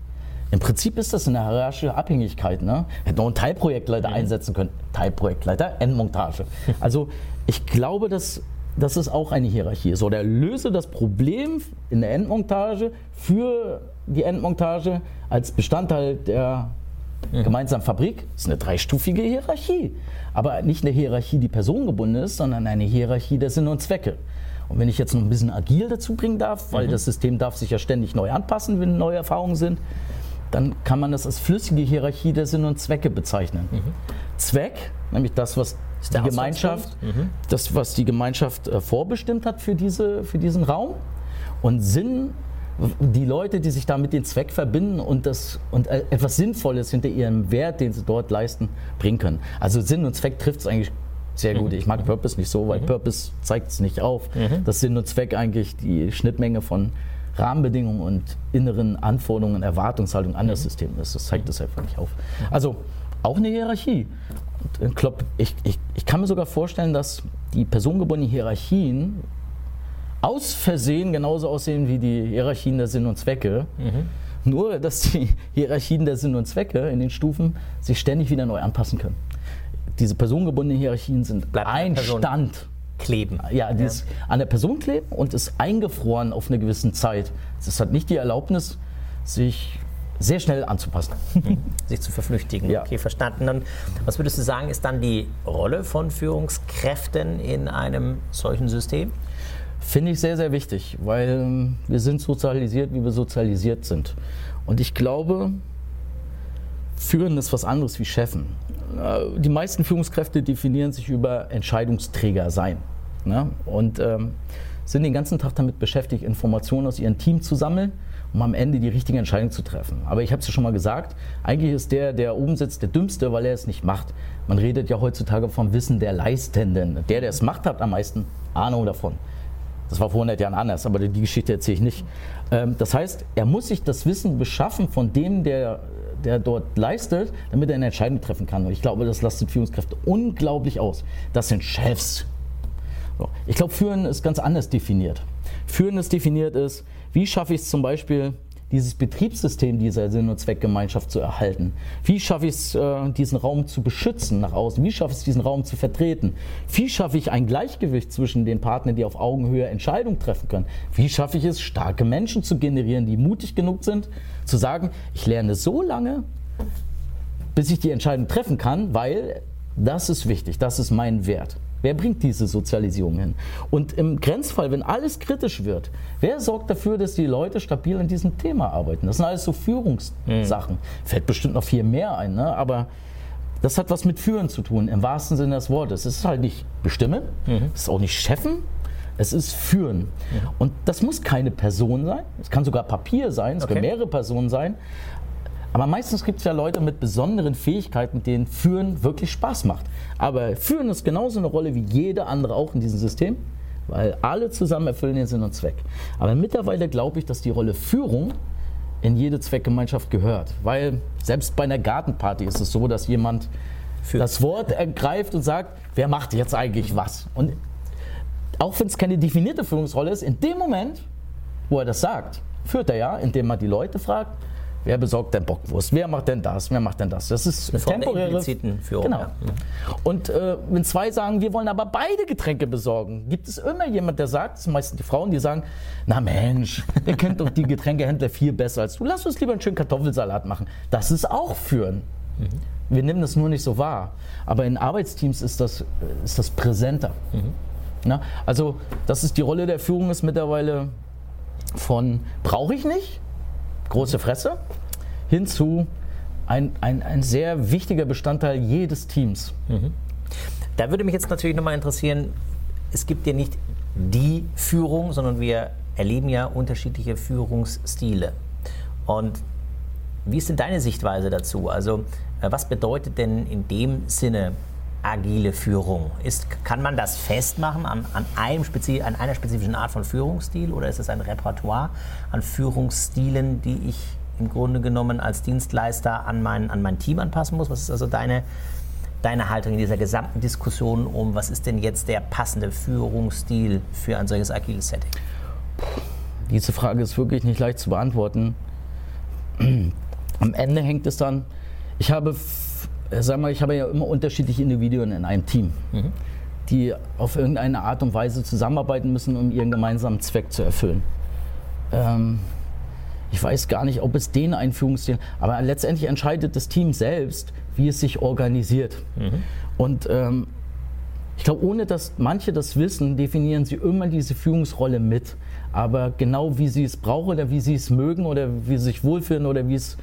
Im Prinzip ist das eine hierarchische Abhängigkeit. Ne? Hätte noch einen Teilprojektleiter mhm. einsetzen können. Teilprojektleiter, Endmontage. Also ich glaube, dass das ist auch eine Hierarchie. So, der löse das Problem in der Endmontage für die Endmontage als Bestandteil der mhm. gemeinsamen Fabrik. Das ist eine dreistufige Hierarchie. Aber nicht eine Hierarchie, die personengebunden ist, sondern eine Hierarchie der Sinn und Zwecke. Und wenn ich jetzt noch ein bisschen agil dazu bringen darf, weil mhm. das System darf sich ja ständig neu anpassen, wenn neue Erfahrungen sind, dann kann man das als flüssige Hierarchie der Sinn und Zwecke bezeichnen. Mhm. Zweck, nämlich das, was die Gemeinschaft, mhm. das, was die Gemeinschaft äh, vorbestimmt hat für, diese, für diesen Raum. Und Sinn, die Leute, die sich da mit dem Zweck verbinden und, das, und äh, etwas Sinnvolles hinter ihrem Wert, den sie dort leisten, bringen können. Also Sinn und Zweck trifft es eigentlich sehr gut. Mhm. Ich mag Purpose nicht so, weil mhm. Purpose zeigt es nicht auf, mhm. dass Sinn und Zweck eigentlich die Schnittmenge von Rahmenbedingungen und inneren Anforderungen, Erwartungshaltung an das System ist. Das zeigt das einfach nicht auf. Also auch eine Hierarchie. Äh, ich, ich, ich kann mir sogar vorstellen, dass die personengebundenen Hierarchien aus Versehen genauso aussehen wie die Hierarchien der Sinn und Zwecke. Mhm. Nur, dass die Hierarchien der Sinn und Zwecke in den Stufen sich ständig wieder neu anpassen können. Diese personengebundenen Hierarchien sind Bleibt ein Stand. Kleben. Ja, die ja. ist an der Person kleben und ist eingefroren auf eine gewisse Zeit. Es hat nicht die Erlaubnis, sich sehr schnell anzupassen. Sich zu verflüchtigen. Ja. Okay, verstanden. Und was würdest du sagen, ist dann die Rolle von Führungskräften in einem solchen System? Finde ich sehr, sehr wichtig, weil ähm, wir sind sozialisiert, wie wir sozialisiert sind. Und ich glaube, Führen ist was anderes wie Chefen. Äh, die meisten Führungskräfte definieren sich über Entscheidungsträger sein. Ne? Und ähm, sind den ganzen Tag damit beschäftigt, Informationen aus ihrem Team zu sammeln, um am Ende die richtige Entscheidung zu treffen. Aber ich habe es ja schon mal gesagt, eigentlich ist der, der oben sitzt, der Dümmste, weil er es nicht macht. Man redet ja heutzutage vom Wissen der Leistenden. Der, der es macht, hat am meisten Ahnung davon. Das war vor 100 Jahren anders, aber die Geschichte erzähle ich nicht. Ähm, das heißt, er muss sich das Wissen beschaffen von dem, der, der dort leistet, damit er eine Entscheidung treffen kann. Und ich glaube, das lastet Führungskräfte unglaublich aus. Das sind Chefs. Ich glaube, Führen ist ganz anders definiert. Führen ist definiert ist, wie schaffe ich es zum Beispiel, dieses Betriebssystem dieser Sinn- und Zweckgemeinschaft zu erhalten? Wie schaffe ich es, äh, diesen Raum zu beschützen nach außen? Wie schaffe ich es, diesen Raum zu vertreten? Wie schaffe ich ein Gleichgewicht zwischen den Partnern, die auf Augenhöhe Entscheidungen treffen können? Wie schaffe ich es, starke Menschen zu generieren, die mutig genug sind, zu sagen, ich lerne so lange, bis ich die Entscheidung treffen kann, weil das ist wichtig, das ist mein Wert. Wer bringt diese Sozialisierung hin? Und im Grenzfall, wenn alles kritisch wird, wer sorgt dafür, dass die Leute stabil an diesem Thema arbeiten? Das sind alles so Führungssachen. Mhm. Fällt bestimmt noch viel mehr ein, ne? aber das hat was mit Führen zu tun, im wahrsten Sinne des Wortes. Es ist halt nicht bestimmen, mhm. es ist auch nicht Chefen, es ist Führen. Mhm. Und das muss keine Person sein, es kann sogar Papier sein, es okay. können mehrere Personen sein, aber meistens gibt es ja Leute mit besonderen Fähigkeiten, denen Führen wirklich Spaß macht. Aber Führen ist genauso eine Rolle wie jede andere auch in diesem System, weil alle zusammen erfüllen den Sinn und Zweck. Aber mittlerweile glaube ich, dass die Rolle Führung in jede Zweckgemeinschaft gehört. Weil selbst bei einer Gartenparty ist es so, dass jemand Führt. das Wort ergreift und sagt, wer macht jetzt eigentlich was? Und auch wenn es keine definierte Führungsrolle ist, in dem Moment, wo er das sagt, führt er ja, indem man die Leute fragt, Wer besorgt denn Bockwurst? Wer macht denn das? Wer macht denn das? Das ist eine temporäre Führung. Genau. Ja. Und äh, wenn zwei sagen, wir wollen aber beide Getränke besorgen, gibt es immer jemand, der sagt, das sind meistens die Frauen, die sagen, na Mensch, ihr kennt doch die Getränkehändler viel besser als du. Lass uns lieber einen schönen Kartoffelsalat machen. Das ist auch führen. Mhm. Wir nehmen das nur nicht so wahr. Aber in Arbeitsteams ist das, ist das präsenter. Mhm. Na, also, das ist die Rolle der Führung ist mittlerweile von brauche ich nicht, große Fresse, hinzu ein, ein, ein sehr wichtiger Bestandteil jedes Teams. Mhm. Da würde mich jetzt natürlich nochmal interessieren, es gibt ja nicht die Führung, sondern wir erleben ja unterschiedliche Führungsstile. Und wie ist denn deine Sichtweise dazu? Also äh, was bedeutet denn in dem Sinne agile Führung? Ist, kann man das festmachen an, an, einem an einer spezifischen Art von Führungsstil oder ist es ein Repertoire an Führungsstilen, die ich im Grunde genommen als Dienstleister an mein, an mein Team anpassen muss? Was ist also deine, deine Haltung in dieser gesamten Diskussion um, was ist denn jetzt der passende Führungsstil für ein solches agiles Setting? Diese Frage ist wirklich nicht leicht zu beantworten. Am Ende hängt es dann, ich habe sag mal, ich habe ja immer unterschiedliche Individuen in einem Team, mhm. die auf irgendeine Art und Weise zusammenarbeiten müssen, um ihren gemeinsamen Zweck zu erfüllen. Ähm, ich weiß gar nicht, ob es den Einführungsstil, aber letztendlich entscheidet das Team selbst, wie es sich organisiert. Mhm. Und ähm, ich glaube, ohne dass manche das wissen, definieren sie immer diese Führungsrolle mit. Aber genau wie sie es brauchen oder wie sie es mögen oder wie sie sich wohlfühlen oder wie es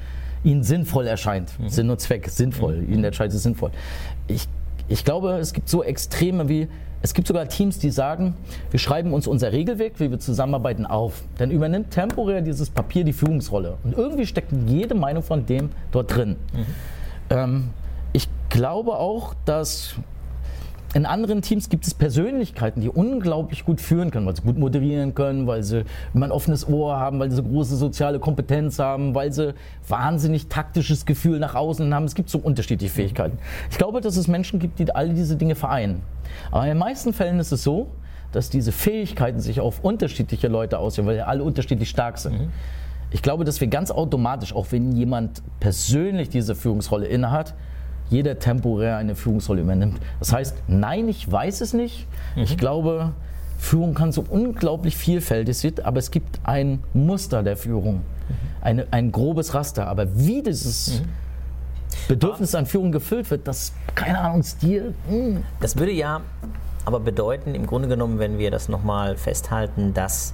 ihnen sinnvoll erscheint. Mhm. Sinn und Zweck, sinnvoll. Mhm. Ihnen erscheint es sinnvoll. Ich, ich glaube, es gibt so Extreme wie, es gibt sogar Teams, die sagen, wir schreiben uns unser Regelweg, wie wir zusammenarbeiten, auf. Dann übernimmt temporär dieses Papier die Führungsrolle. Und irgendwie steckt jede Meinung von dem dort drin. Mhm. Ähm, ich glaube auch, dass in anderen Teams gibt es Persönlichkeiten, die unglaublich gut führen können, weil sie gut moderieren können, weil sie immer ein offenes Ohr haben, weil sie große soziale Kompetenz haben, weil sie wahnsinnig taktisches Gefühl nach außen haben. Es gibt so unterschiedliche Fähigkeiten. Ich glaube, dass es Menschen gibt, die all diese Dinge vereinen. Aber in den meisten Fällen ist es so, dass diese Fähigkeiten sich auf unterschiedliche Leute auswirken, weil alle unterschiedlich stark sind. Mhm. Ich glaube, dass wir ganz automatisch, auch wenn jemand persönlich diese Führungsrolle innehat, jeder temporär eine Führungsrolle übernimmt. Das heißt, nein, ich weiß es nicht. Mhm. Ich glaube, Führung kann so unglaublich vielfältig sein, aber es gibt ein Muster der Führung, mhm. eine, ein grobes Raster. Aber wie dieses mhm. Bedürfnis an Führung gefüllt wird, das, keine Ahnung, Stil. Mh. Hm. Das würde ja aber bedeuten, im Grunde genommen, wenn wir das nochmal festhalten, dass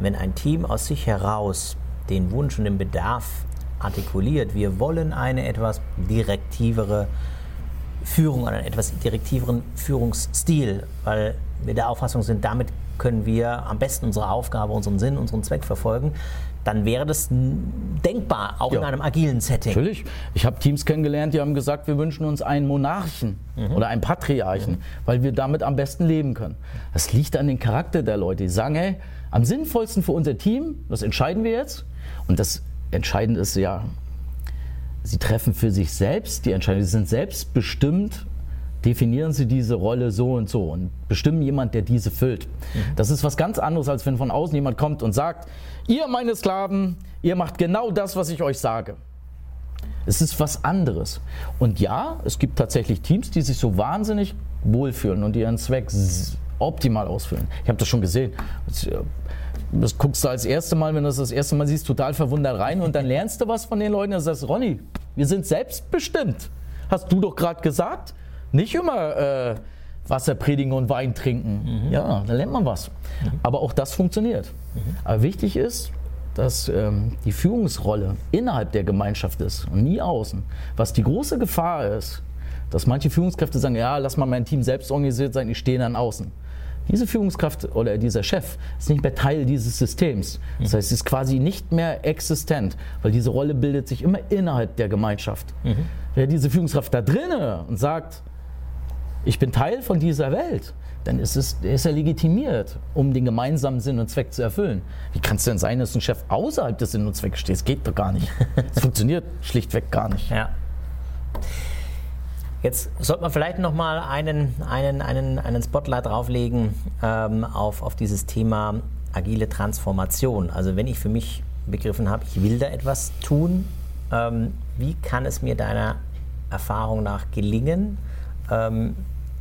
wenn ein Team aus sich heraus den Wunsch und den Bedarf artikuliert, wir wollen eine etwas direktivere Führung, einen etwas direktiveren Führungsstil, weil wir der Auffassung sind, damit können wir am besten unsere Aufgabe, unseren Sinn, unseren Zweck verfolgen, dann wäre das denkbar, auch ja. in einem agilen Setting. Natürlich. Ich habe Teams kennengelernt, die haben gesagt, wir wünschen uns einen Monarchen mhm. oder einen Patriarchen, mhm. weil wir damit am besten leben können. Das liegt an den Charakter der Leute. Die sagen, hey, am sinnvollsten für unser Team, das entscheiden wir jetzt. Und das Entscheidende ist ja, sie treffen für sich selbst die Entscheidung. Sie sind selbstbestimmt, definieren sie diese Rolle so und so und bestimmen jemand, der diese füllt. Mhm. Das ist was ganz anderes, als wenn von außen jemand kommt und sagt, ihr meine Sklaven, ihr macht genau das, was ich euch sage. Es ist was anderes. Und ja, es gibt tatsächlich Teams, die sich so wahnsinnig wohlfühlen und ihren Zweck optimal ausfüllen. Ich habe das schon gesehen das guckst du als erste Mal, wenn du das das erste Mal siehst, total verwundert rein und dann lernst du was von den Leuten. Dann sagst du, Ronny, wir sind selbstbestimmt. Hast du doch gerade gesagt. Nicht immer äh, Wasser predigen und Wein trinken. Mhm. Ja, da lernt man was. Mhm. Aber auch das funktioniert. Mhm. Aber wichtig ist, dass ähm, die Führungsrolle innerhalb der Gemeinschaft ist und nie außen. Was die große Gefahr ist, dass manche Führungskräfte sagen, ja, lass mal mein Team selbst organisiert sein, ich stehe dann außen. Diese Führungskraft oder dieser Chef ist nicht mehr Teil dieses Systems. Das heißt, sie ist quasi nicht mehr existent, weil diese Rolle bildet sich immer innerhalb der Gemeinschaft. Mhm. Wer diese Führungskraft da drinnen und sagt, ich bin Teil von dieser Welt, dann ist, es, ist er legitimiert, um den gemeinsamen Sinn und Zweck zu erfüllen. Wie kann es denn sein, dass ein Chef außerhalb des Sinn und Zwecks steht? Das geht doch gar nicht. Das funktioniert schlichtweg gar nicht. Ja. Jetzt sollte man vielleicht noch mal einen, einen, einen, einen Spotlight drauflegen ähm, auf, auf dieses Thema agile Transformation. Also wenn ich für mich begriffen habe, ich will da etwas tun, ähm, wie kann es mir deiner Erfahrung nach gelingen, ähm,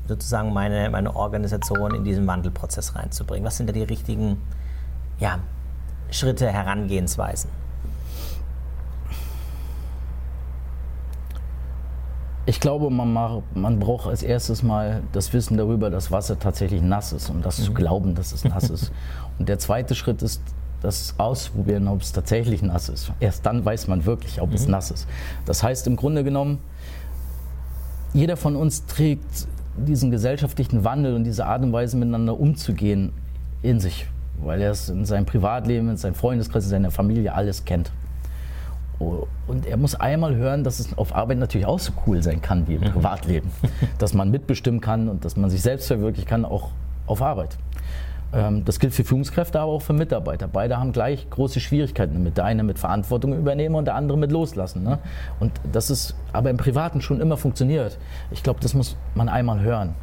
sozusagen meine, meine Organisation in diesen Wandelprozess reinzubringen? Was sind da die richtigen ja, Schritte, Herangehensweisen? Ich glaube, man, macht, man, braucht als erstes mal das Wissen darüber, dass Wasser tatsächlich nass ist und das mhm. zu glauben, dass es nass ist. Und der zweite Schritt ist, das ausprobieren, ob es tatsächlich nass ist. Erst dann weiß man wirklich, ob mhm. es nass ist. Das heißt im Grunde genommen, jeder von uns trägt diesen gesellschaftlichen Wandel und diese Art und Weise miteinander umzugehen in sich, weil er es in seinem Privatleben, in seinem Freundeskreis, in seiner Familie alles kennt. Und er muss einmal hören, dass es auf Arbeit natürlich auch so cool sein kann wie im mhm. Privatleben. dass man mitbestimmen kann und dass man sich selbst verwirklichen kann, auch auf Arbeit. Ähm, das gilt für Führungskräfte, aber auch für Mitarbeiter. Beide haben gleich große Schwierigkeiten damit. Der eine mit Verantwortung übernehmen und der andere mit loslassen. Ne? Und das ist aber im Privaten schon immer funktioniert. Ich glaube, das muss man einmal hören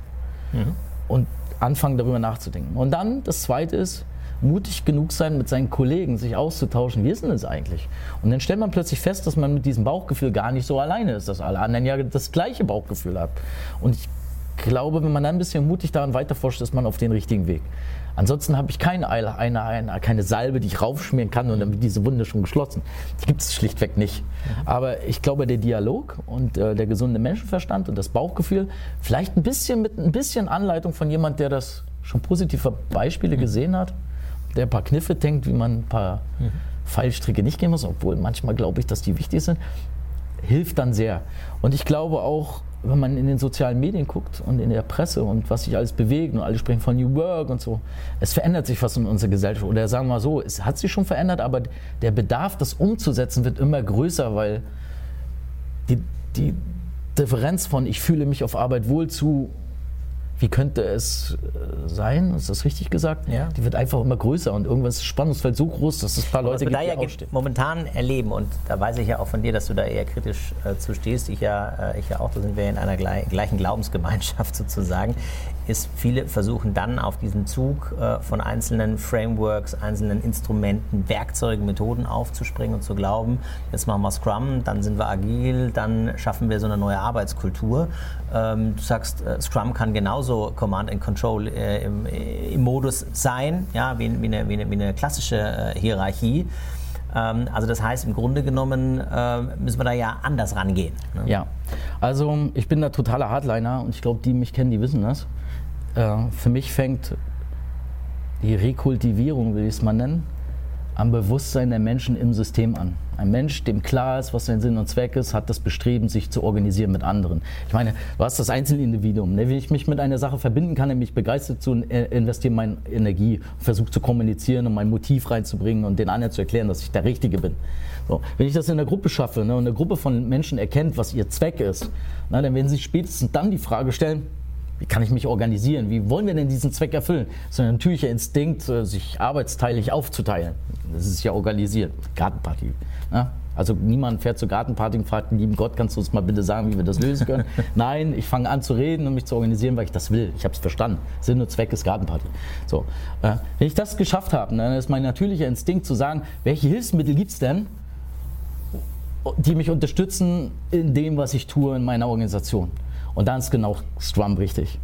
mhm. und anfangen darüber nachzudenken. Und dann, das Zweite ist, mutig genug sein, mit seinen Kollegen sich auszutauschen. Wie ist denn das eigentlich? Und dann stellt man plötzlich fest, dass man mit diesem Bauchgefühl gar nicht so alleine ist, dass alle anderen ja das gleiche Bauchgefühl haben. Und ich glaube, wenn man dann ein bisschen mutig daran weiterforscht, ist man auf den richtigen Weg. Ansonsten habe ich keine, eine, eine, keine Salbe, die ich raufschmieren kann und dann wird diese Wunde schon geschlossen. Die gibt es schlichtweg nicht. Aber ich glaube, der Dialog und äh, der gesunde Menschenverstand und das Bauchgefühl, vielleicht ein bisschen mit ein bisschen Anleitung von jemand, der das schon positive Beispiele gesehen hat, der ein paar Kniffe denkt, wie man ein paar. Fallstricke nicht gehen muss, obwohl manchmal glaube ich, dass die wichtig sind, hilft dann sehr. Und ich glaube auch, wenn man in den sozialen Medien guckt und in der Presse und was sich alles bewegt und alle sprechen von New Work und so, es verändert sich was in unserer Gesellschaft. Oder sagen wir mal so, es hat sich schon verändert, aber der Bedarf, das umzusetzen, wird immer größer, weil die, die Differenz von ich fühle mich auf Arbeit wohl zu wie könnte es äh, sein? Ist das richtig gesagt? Ja. Die wird einfach immer größer und irgendwas ist Spannungsfeld so groß, dass es ein paar Leute gibt, die ja momentan erleben und da weiß ich ja auch von dir, dass du da eher kritisch äh, zu stehst. Ich ja, äh, ich ja auch, da sind wir in einer gleichen Glaubensgemeinschaft sozusagen. Ist viele versuchen dann auf diesen Zug äh, von einzelnen Frameworks, einzelnen Instrumenten, Werkzeugen, Methoden aufzuspringen und zu glauben, jetzt machen wir Scrum, dann sind wir agil, dann schaffen wir so eine neue Arbeitskultur. Ähm, du sagst, äh, Scrum kann genauso Command and Control äh, im, äh, im, Modus sein, ja, wie, wie, eine, wie, eine, wie eine, klassische äh, Hierarchie. Ähm, also das heißt, im Grunde genommen äh, müssen wir da ja anders rangehen. Ne? Ja, also ich bin da totaler Hardliner und ich glaube, die mich kennen, die wissen das. Äh, für mich fängt die Rekultivierung, will ich es mal nennen, am Bewusstsein der Menschen im System an. Ein Mensch, dem klar ist, was sein Sinn und Zweck ist, hat das Bestreben, sich zu organisieren mit anderen. Ich meine, du hast das Einzelindividuum. Ne? Wenn ich mich mit einer Sache verbinden kann, nämlich begeistert zu äh, investieren meine Energie, versuche zu kommunizieren und mein Motiv reinzubringen und den anderen zu erklären, dass ich der Richtige bin. So. Wenn ich das in der Gruppe schaffe ne, und eine Gruppe von Menschen erkennt, was ihr Zweck ist, na, dann werden sie spätestens dann die Frage stellen, wie kann ich mich organisieren? Wie wollen wir denn diesen Zweck erfüllen? Das ist ein natürlicher Instinkt, äh, sich arbeitsteilig aufzuteilen. Das ist ja organisiert. Gartenparty. Ne? Also niemand fährt zur Gartenparty und fragt, lieben Gott, kannst du uns mal bitte sagen, wie wir das lösen können? Nein, ich fange an zu reden und mich zu organisieren, weil ich das will. Ich habe es verstanden. Sinn und Zweck ist Gartenparty. So, äh, wenn ich das geschafft habe, dann ist mein natürlicher Instinkt zu sagen, welche Hilfsmittel gibt es denn, die mich unterstützen in dem, was ich tue in meiner Organisation. Und dann ist genau Scrum richtig.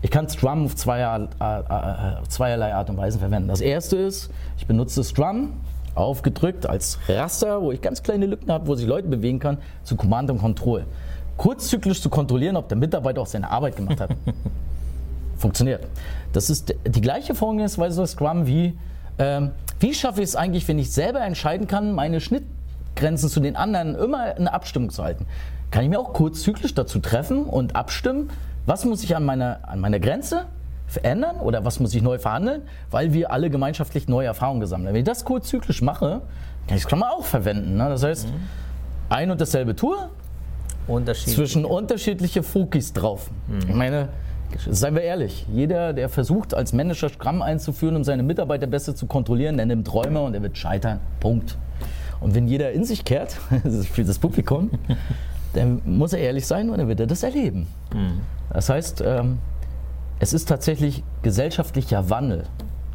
Ich kann Scrum auf zweierlei, zweierlei Art und Weise verwenden. Das erste ist, ich benutze Scrum aufgedrückt als Raster, wo ich ganz kleine Lücken habe, wo sich Leute bewegen kann, zu Command und Control. Kurzzyklisch zu kontrollieren, ob der Mitarbeiter auch seine Arbeit gemacht hat. Funktioniert. Das ist die gleiche Vorgehensweise bei Scrum wie, ähm, wie schaffe ich es eigentlich, wenn ich selber entscheiden kann, meine Schnittgrenzen zu den anderen immer in Abstimmung zu halten kann ich mir auch kurzzyklisch dazu treffen und abstimmen, was muss ich an meiner, an meiner Grenze verändern oder was muss ich neu verhandeln, weil wir alle gemeinschaftlich neue Erfahrungen gesammelt haben. Wenn ich das kurzzyklisch mache, kann ich das auch verwenden. Ne? Das heißt, mhm. ein und dasselbe Tour, zwischen unterschiedliche Fokis drauf. Mhm. Ich meine, seien wir ehrlich, jeder, der versucht, als Manager Scrum einzuführen, um seine Mitarbeiter besser zu kontrollieren, der nimmt Träume und er wird scheitern. Punkt. Und wenn jeder in sich kehrt, für das Publikum, dann muss er ehrlich sein und dann wird er das erleben. Mhm. Das heißt, ähm, es ist tatsächlich gesellschaftlicher Wandel.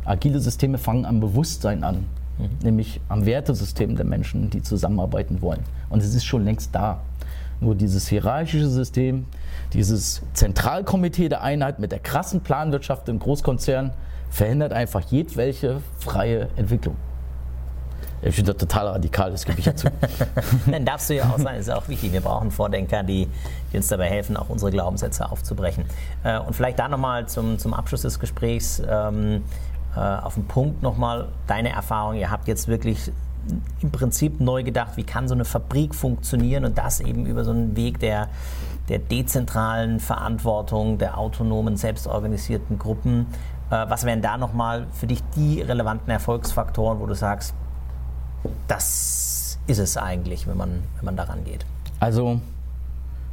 Agile Systeme fangen am Bewusstsein an, mhm. nämlich am Wertesystem der Menschen, die zusammenarbeiten wollen. Und es ist schon längst da. Nur dieses hierarchische System, dieses Zentralkomitee der Einheit mit der krassen Planwirtschaft im Großkonzern verhindert einfach jedwelche freie Entwicklung. Ich finde das total radikal, das gebe ich ja zu. Dann darfst du ja auch sein, ist auch wichtig. Wir brauchen Vordenker, die, die uns dabei helfen, auch unsere Glaubenssätze aufzubrechen. Äh, und vielleicht da nochmal zum, zum Abschluss des Gesprächs ähm, äh, auf den Punkt nochmal deine Erfahrung. Ihr habt jetzt wirklich im Prinzip neu gedacht, wie kann so eine Fabrik funktionieren und das eben über so einen Weg der, der dezentralen Verantwortung, der autonomen, selbstorganisierten Gruppen. Äh, was wären da nochmal für dich die relevanten Erfolgsfaktoren, wo du sagst, das ist es eigentlich, wenn man, wenn man daran geht. Also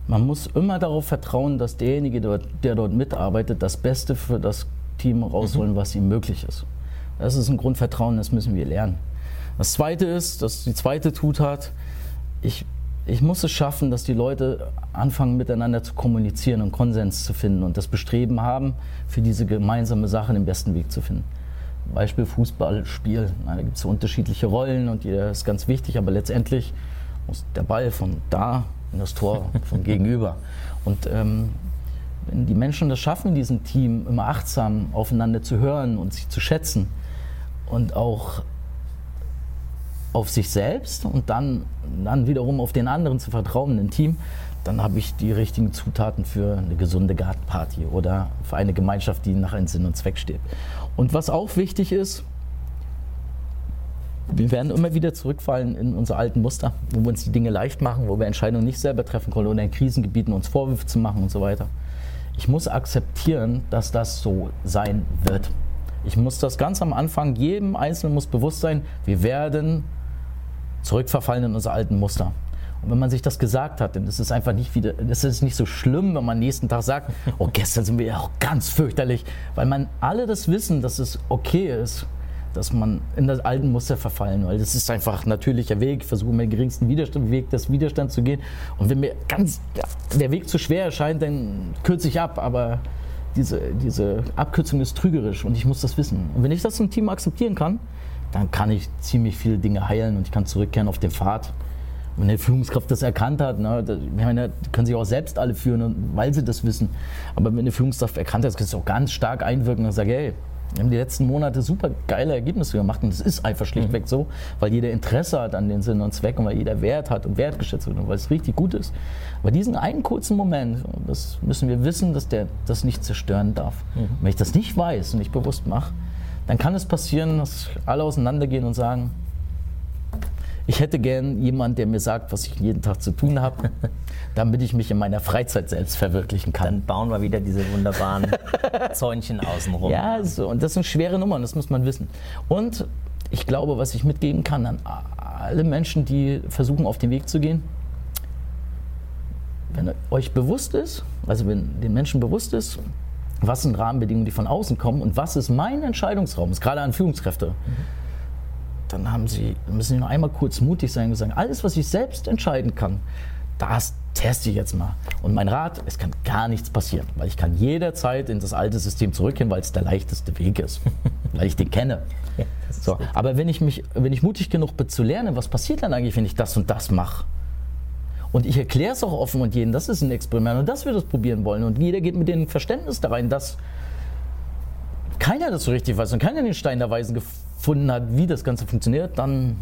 man muss immer darauf vertrauen, dass derjenige, der, der dort mitarbeitet, das Beste für das Team rausholen, mhm. was ihm möglich ist. Das ist ein Grundvertrauen, das müssen wir lernen. Das Zweite ist, dass die zweite Zutat, ich, ich muss es schaffen, dass die Leute anfangen miteinander zu kommunizieren und Konsens zu finden und das Bestreben haben, für diese gemeinsame Sache den besten Weg zu finden. Beispiel Fußballspiel. Da gibt es so unterschiedliche Rollen und jeder ist ganz wichtig, aber letztendlich muss der Ball von da in das Tor von gegenüber. Und ähm, wenn die Menschen das schaffen, in diesem Team immer achtsam aufeinander zu hören und sich zu schätzen und auch auf sich selbst und dann, dann wiederum auf den anderen zu vertrauen im Team, dann habe ich die richtigen Zutaten für eine gesunde Gartenparty oder für eine Gemeinschaft, die nach einem Sinn und Zweck steht. Und was auch wichtig ist, wir werden immer wieder zurückfallen in unsere alten Muster, wo wir uns die Dinge leicht machen, wo wir Entscheidungen nicht selber treffen können oder in Krisengebieten uns Vorwürfe zu machen und so weiter. Ich muss akzeptieren, dass das so sein wird. Ich muss das ganz am Anfang, jedem Einzelnen muss bewusst sein, wir werden zurückverfallen in unsere alten Muster. Und wenn man sich das gesagt hat, dann ist es einfach nicht wieder, es ist nicht so schlimm, wenn man nächsten Tag sagt, oh, gestern sind wir ja auch ganz fürchterlich, weil man alle das wissen, dass es okay ist, dass man in das alten Muster verfallen, weil das ist einfach ein natürlicher Weg. Ich versuche mit dem geringsten Widerstand, Weg des Widerstands zu gehen. Und wenn mir ganz der Weg zu schwer erscheint, dann kürze ich ab. Aber diese, diese Abkürzung ist trügerisch und ich muss das wissen. Und wenn ich das im Team akzeptieren kann, dann kann ich ziemlich viele Dinge heilen und ich kann zurückkehren auf den Pfad. Wenn eine Führungskraft das erkannt hat, ne, das, ich meine, die können sich auch selbst alle führen, weil sie das wissen. Aber wenn eine Führungskraft erkannt hat, das kannst du auch ganz stark einwirken und sagen, hey, wir haben die letzten Monate super geile Ergebnisse gemacht und es ist einfach schlichtweg mhm. so, weil jeder Interesse hat an den Sinn und Zweck und weil jeder Wert hat und wertgeschätzt wird und weil es richtig gut ist. Aber diesen einen kurzen Moment, das müssen wir wissen, dass der das nicht zerstören darf. Mhm. Wenn ich das nicht weiß und nicht bewusst mache, dann kann es passieren, dass alle auseinandergehen und sagen, ich hätte gern jemanden, der mir sagt, was ich jeden Tag zu tun habe, damit ich mich in meiner Freizeit selbst verwirklichen kann. Dann bauen wir wieder diese wunderbaren Zäunchen außenrum. Ja, so. und das sind schwere Nummern, das muss man wissen. Und ich glaube, was ich mitgeben kann an alle Menschen, die versuchen, auf den Weg zu gehen, wenn euch bewusst ist, also wenn den Menschen bewusst ist, was sind Rahmenbedingungen, die von außen kommen und was ist mein Entscheidungsraum, ist gerade an Führungskräfte. Mhm dann haben sie, müssen sie nur einmal kurz mutig sein und sagen, alles, was ich selbst entscheiden kann, das teste ich jetzt mal. Und mein Rat, es kann gar nichts passieren, weil ich kann jederzeit in das alte System zurückgehen, weil es der leichteste Weg ist, weil ich den kenne. Ja, so, aber wenn ich, mich, wenn ich mutig genug bin zu lernen, was passiert dann eigentlich, wenn ich das und das mache? Und ich erkläre es auch offen und jedem, das ist ein Experiment und dass wir das probieren wollen. Und jeder geht mit dem Verständnis da rein, dass keiner das so richtig weiß und keiner den Stein der Weisen gefunden gefunden hat, wie das Ganze funktioniert, dann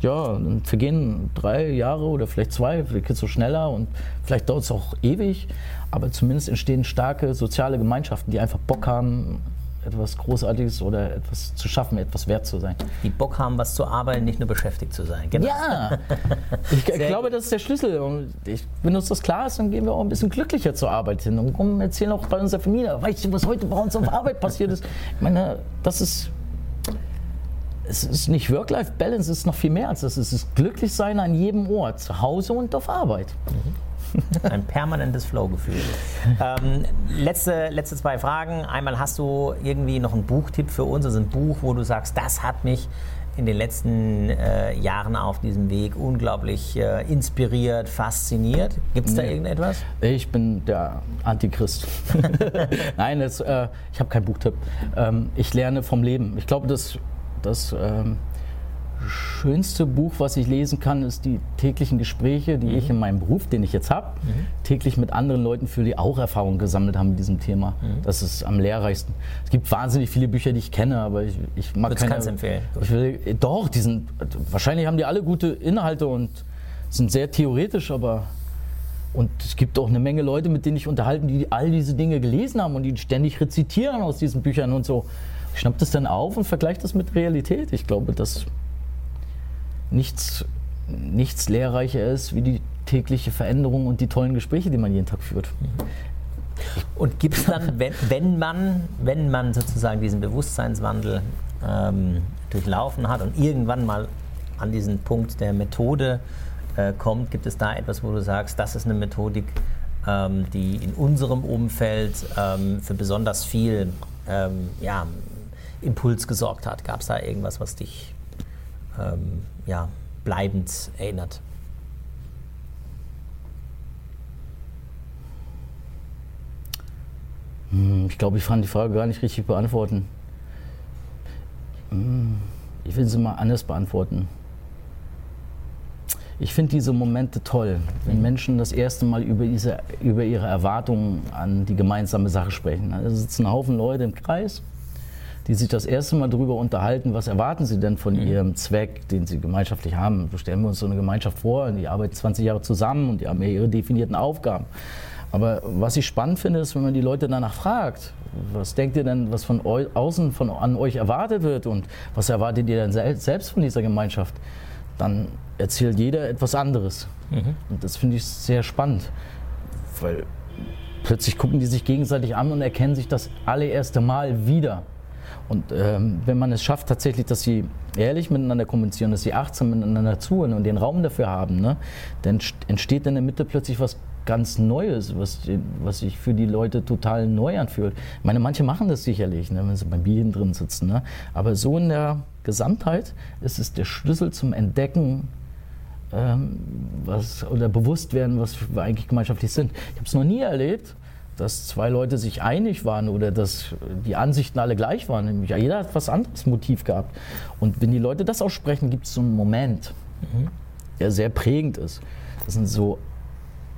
ja, dann vergehen drei Jahre oder vielleicht zwei, vielleicht geht es so schneller und vielleicht dauert es auch ewig, aber zumindest entstehen starke soziale Gemeinschaften, die einfach Bock haben, etwas Großartiges oder etwas zu schaffen, etwas wert zu sein. Die Bock haben, was zu arbeiten, nicht nur beschäftigt zu sein. Genau. Ja, ich glaube, das ist der Schlüssel. Und ich, wenn uns das klar ist, dann gehen wir auch ein bisschen glücklicher zur Arbeit hin und erzählen auch bei unserer Familie, weißt du, was heute bei uns auf Arbeit passiert ist? Ich meine, das ist es ist nicht Work-Life-Balance, es ist noch viel mehr als das. Es ist Glücklichsein an jedem Ort, zu Hause und auf Arbeit. Ein permanentes Flow-Gefühl. ähm, letzte, letzte zwei Fragen. Einmal hast du irgendwie noch einen Buchtipp für uns, also ein Buch, wo du sagst, das hat mich in den letzten äh, Jahren auf diesem Weg unglaublich äh, inspiriert, fasziniert. Gibt es da nee. irgendetwas? Ich bin der Antichrist. Nein, das, äh, ich habe keinen Buchtipp. Ähm, ich lerne vom Leben. Ich glaube, das das ähm, schönste Buch, was ich lesen kann, ist die täglichen Gespräche, die mhm. ich in meinem Beruf, den ich jetzt habe, mhm. täglich mit anderen Leuten führe, die auch Erfahrungen gesammelt haben mit diesem Thema. Mhm. Das ist am lehrreichsten. Es gibt wahnsinnig viele Bücher, die ich kenne, aber ich, ich mag keine. Kannst empfehlen. Ich will, doch, die sind, wahrscheinlich haben die alle gute Inhalte und sind sehr theoretisch, aber und es gibt auch eine Menge Leute, mit denen ich unterhalten, die all diese Dinge gelesen haben und die ständig rezitieren aus diesen Büchern und so schnappt es dann auf und vergleicht das mit Realität. Ich glaube, dass nichts, nichts lehrreicher ist wie die tägliche Veränderung und die tollen Gespräche, die man jeden Tag führt. Und gibt es dann, wenn, wenn, man, wenn man sozusagen diesen Bewusstseinswandel ähm, durchlaufen hat und irgendwann mal an diesen Punkt der Methode äh, kommt, gibt es da etwas, wo du sagst, das ist eine Methodik, ähm, die in unserem Umfeld ähm, für besonders viel ähm, ja, Impuls gesorgt hat? Gab es da irgendwas, was dich ähm, ja, bleibend erinnert? Hm, ich glaube, ich kann die Frage gar nicht richtig beantworten. Hm, ich will sie mal anders beantworten. Ich finde diese Momente toll, wenn mhm. Menschen das erste Mal über, diese, über ihre Erwartungen an die gemeinsame Sache sprechen. Also sitzen ein Haufen Leute im Kreis die sich das erste Mal darüber unterhalten, was erwarten sie denn von mhm. ihrem Zweck, den sie gemeinschaftlich haben. So stellen wir uns so eine Gemeinschaft vor, die arbeitet 20 Jahre zusammen und die haben ihre definierten Aufgaben. Aber was ich spannend finde, ist, wenn man die Leute danach fragt, was denkt ihr denn, was von außen von, an euch erwartet wird und was erwartet ihr denn selbst von dieser Gemeinschaft, dann erzählt jeder etwas anderes. Mhm. Und das finde ich sehr spannend, weil plötzlich gucken die sich gegenseitig an und erkennen sich das allererste Mal wieder. Und ähm, wenn man es schafft, tatsächlich, dass sie ehrlich miteinander kommunizieren, dass sie achtsam miteinander zuhören und den Raum dafür haben, ne, dann entsteht in der Mitte plötzlich was ganz Neues, was, was sich für die Leute total neu anfühlt. Ich meine, manche machen das sicherlich, ne, wenn sie beim Bier drin sitzen. Ne? Aber so in der Gesamtheit ist es der Schlüssel zum Entdecken ähm, was, oder Bewusstwerden, was wir eigentlich gemeinschaftlich sind. Ich habe es noch nie erlebt, dass zwei Leute sich einig waren oder dass die Ansichten alle gleich waren. Nämlich jeder hat was anderes Motiv gehabt. Und wenn die Leute das aussprechen, gibt es so einen Moment, mhm. der sehr prägend ist. Das sind so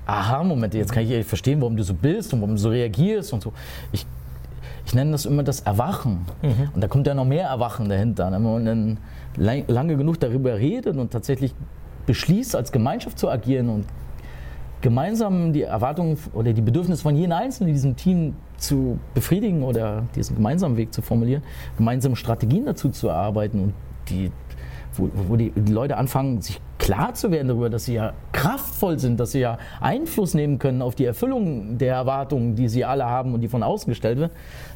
Aha-Momente. Jetzt kann ich verstehen, warum du so bist und warum du so reagierst und so. Ich, ich nenne das immer das Erwachen. Mhm. Und da kommt ja noch mehr Erwachen dahinter. Wenn man dann lange genug darüber redet und tatsächlich beschließt, als Gemeinschaft zu agieren und gemeinsam die Erwartungen oder die Bedürfnisse von jedem Einzelnen in diesem Team zu befriedigen oder diesen gemeinsamen Weg zu formulieren, gemeinsame Strategien dazu zu erarbeiten und die, wo, wo die, die, Leute anfangen, sich klar zu werden darüber, dass sie ja kraftvoll sind, dass sie ja Einfluss nehmen können auf die Erfüllung der Erwartungen, die sie alle haben und die von außen gestellt werden,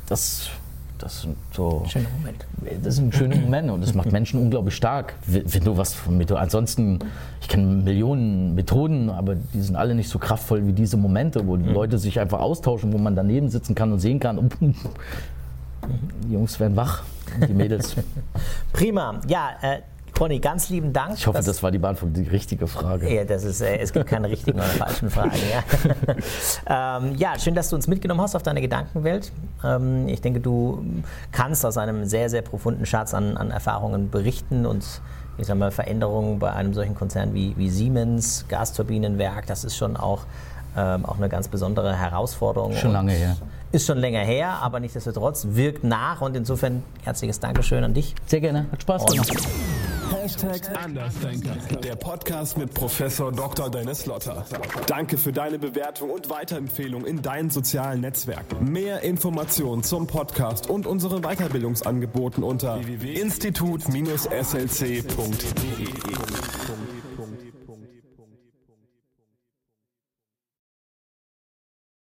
das das sind so. Schöner Moment. Das sind schöne Momente und das macht Menschen unglaublich stark. Wenn du was von Methoden. Ansonsten, ich kenne Millionen Methoden, aber die sind alle nicht so kraftvoll wie diese Momente, wo die mhm. Leute sich einfach austauschen, wo man daneben sitzen kann und sehen kann. Und die Jungs werden wach, die Mädels. Prima. Ja, äh, Conny, ganz lieben Dank. Ich hoffe, das war die Beantwortung, die richtige Frage. Ja, das ist, äh, es gibt keine richtigen oder falschen Fragen. Ja. ähm, ja, schön, dass du uns mitgenommen hast auf deine Gedankenwelt. Ähm, ich denke, du kannst aus einem sehr, sehr profunden Schatz an, an Erfahrungen berichten und ich sag mal, Veränderungen bei einem solchen Konzern wie, wie Siemens, Gasturbinenwerk, das ist schon auch, ähm, auch eine ganz besondere Herausforderung. Schon lange her. Ist schon länger her, aber nichtsdestotrotz wirkt nach und insofern herzliches Dankeschön an dich. Sehr gerne, hat Spaß gemacht. Hashtag Andersdenker, der Podcast mit Professor Dr. Dennis Lotter. Danke für deine Bewertung und Weiterempfehlung in deinen sozialen Netzwerken. Mehr Informationen zum Podcast und unseren Weiterbildungsangeboten unter www.institut-slc.de.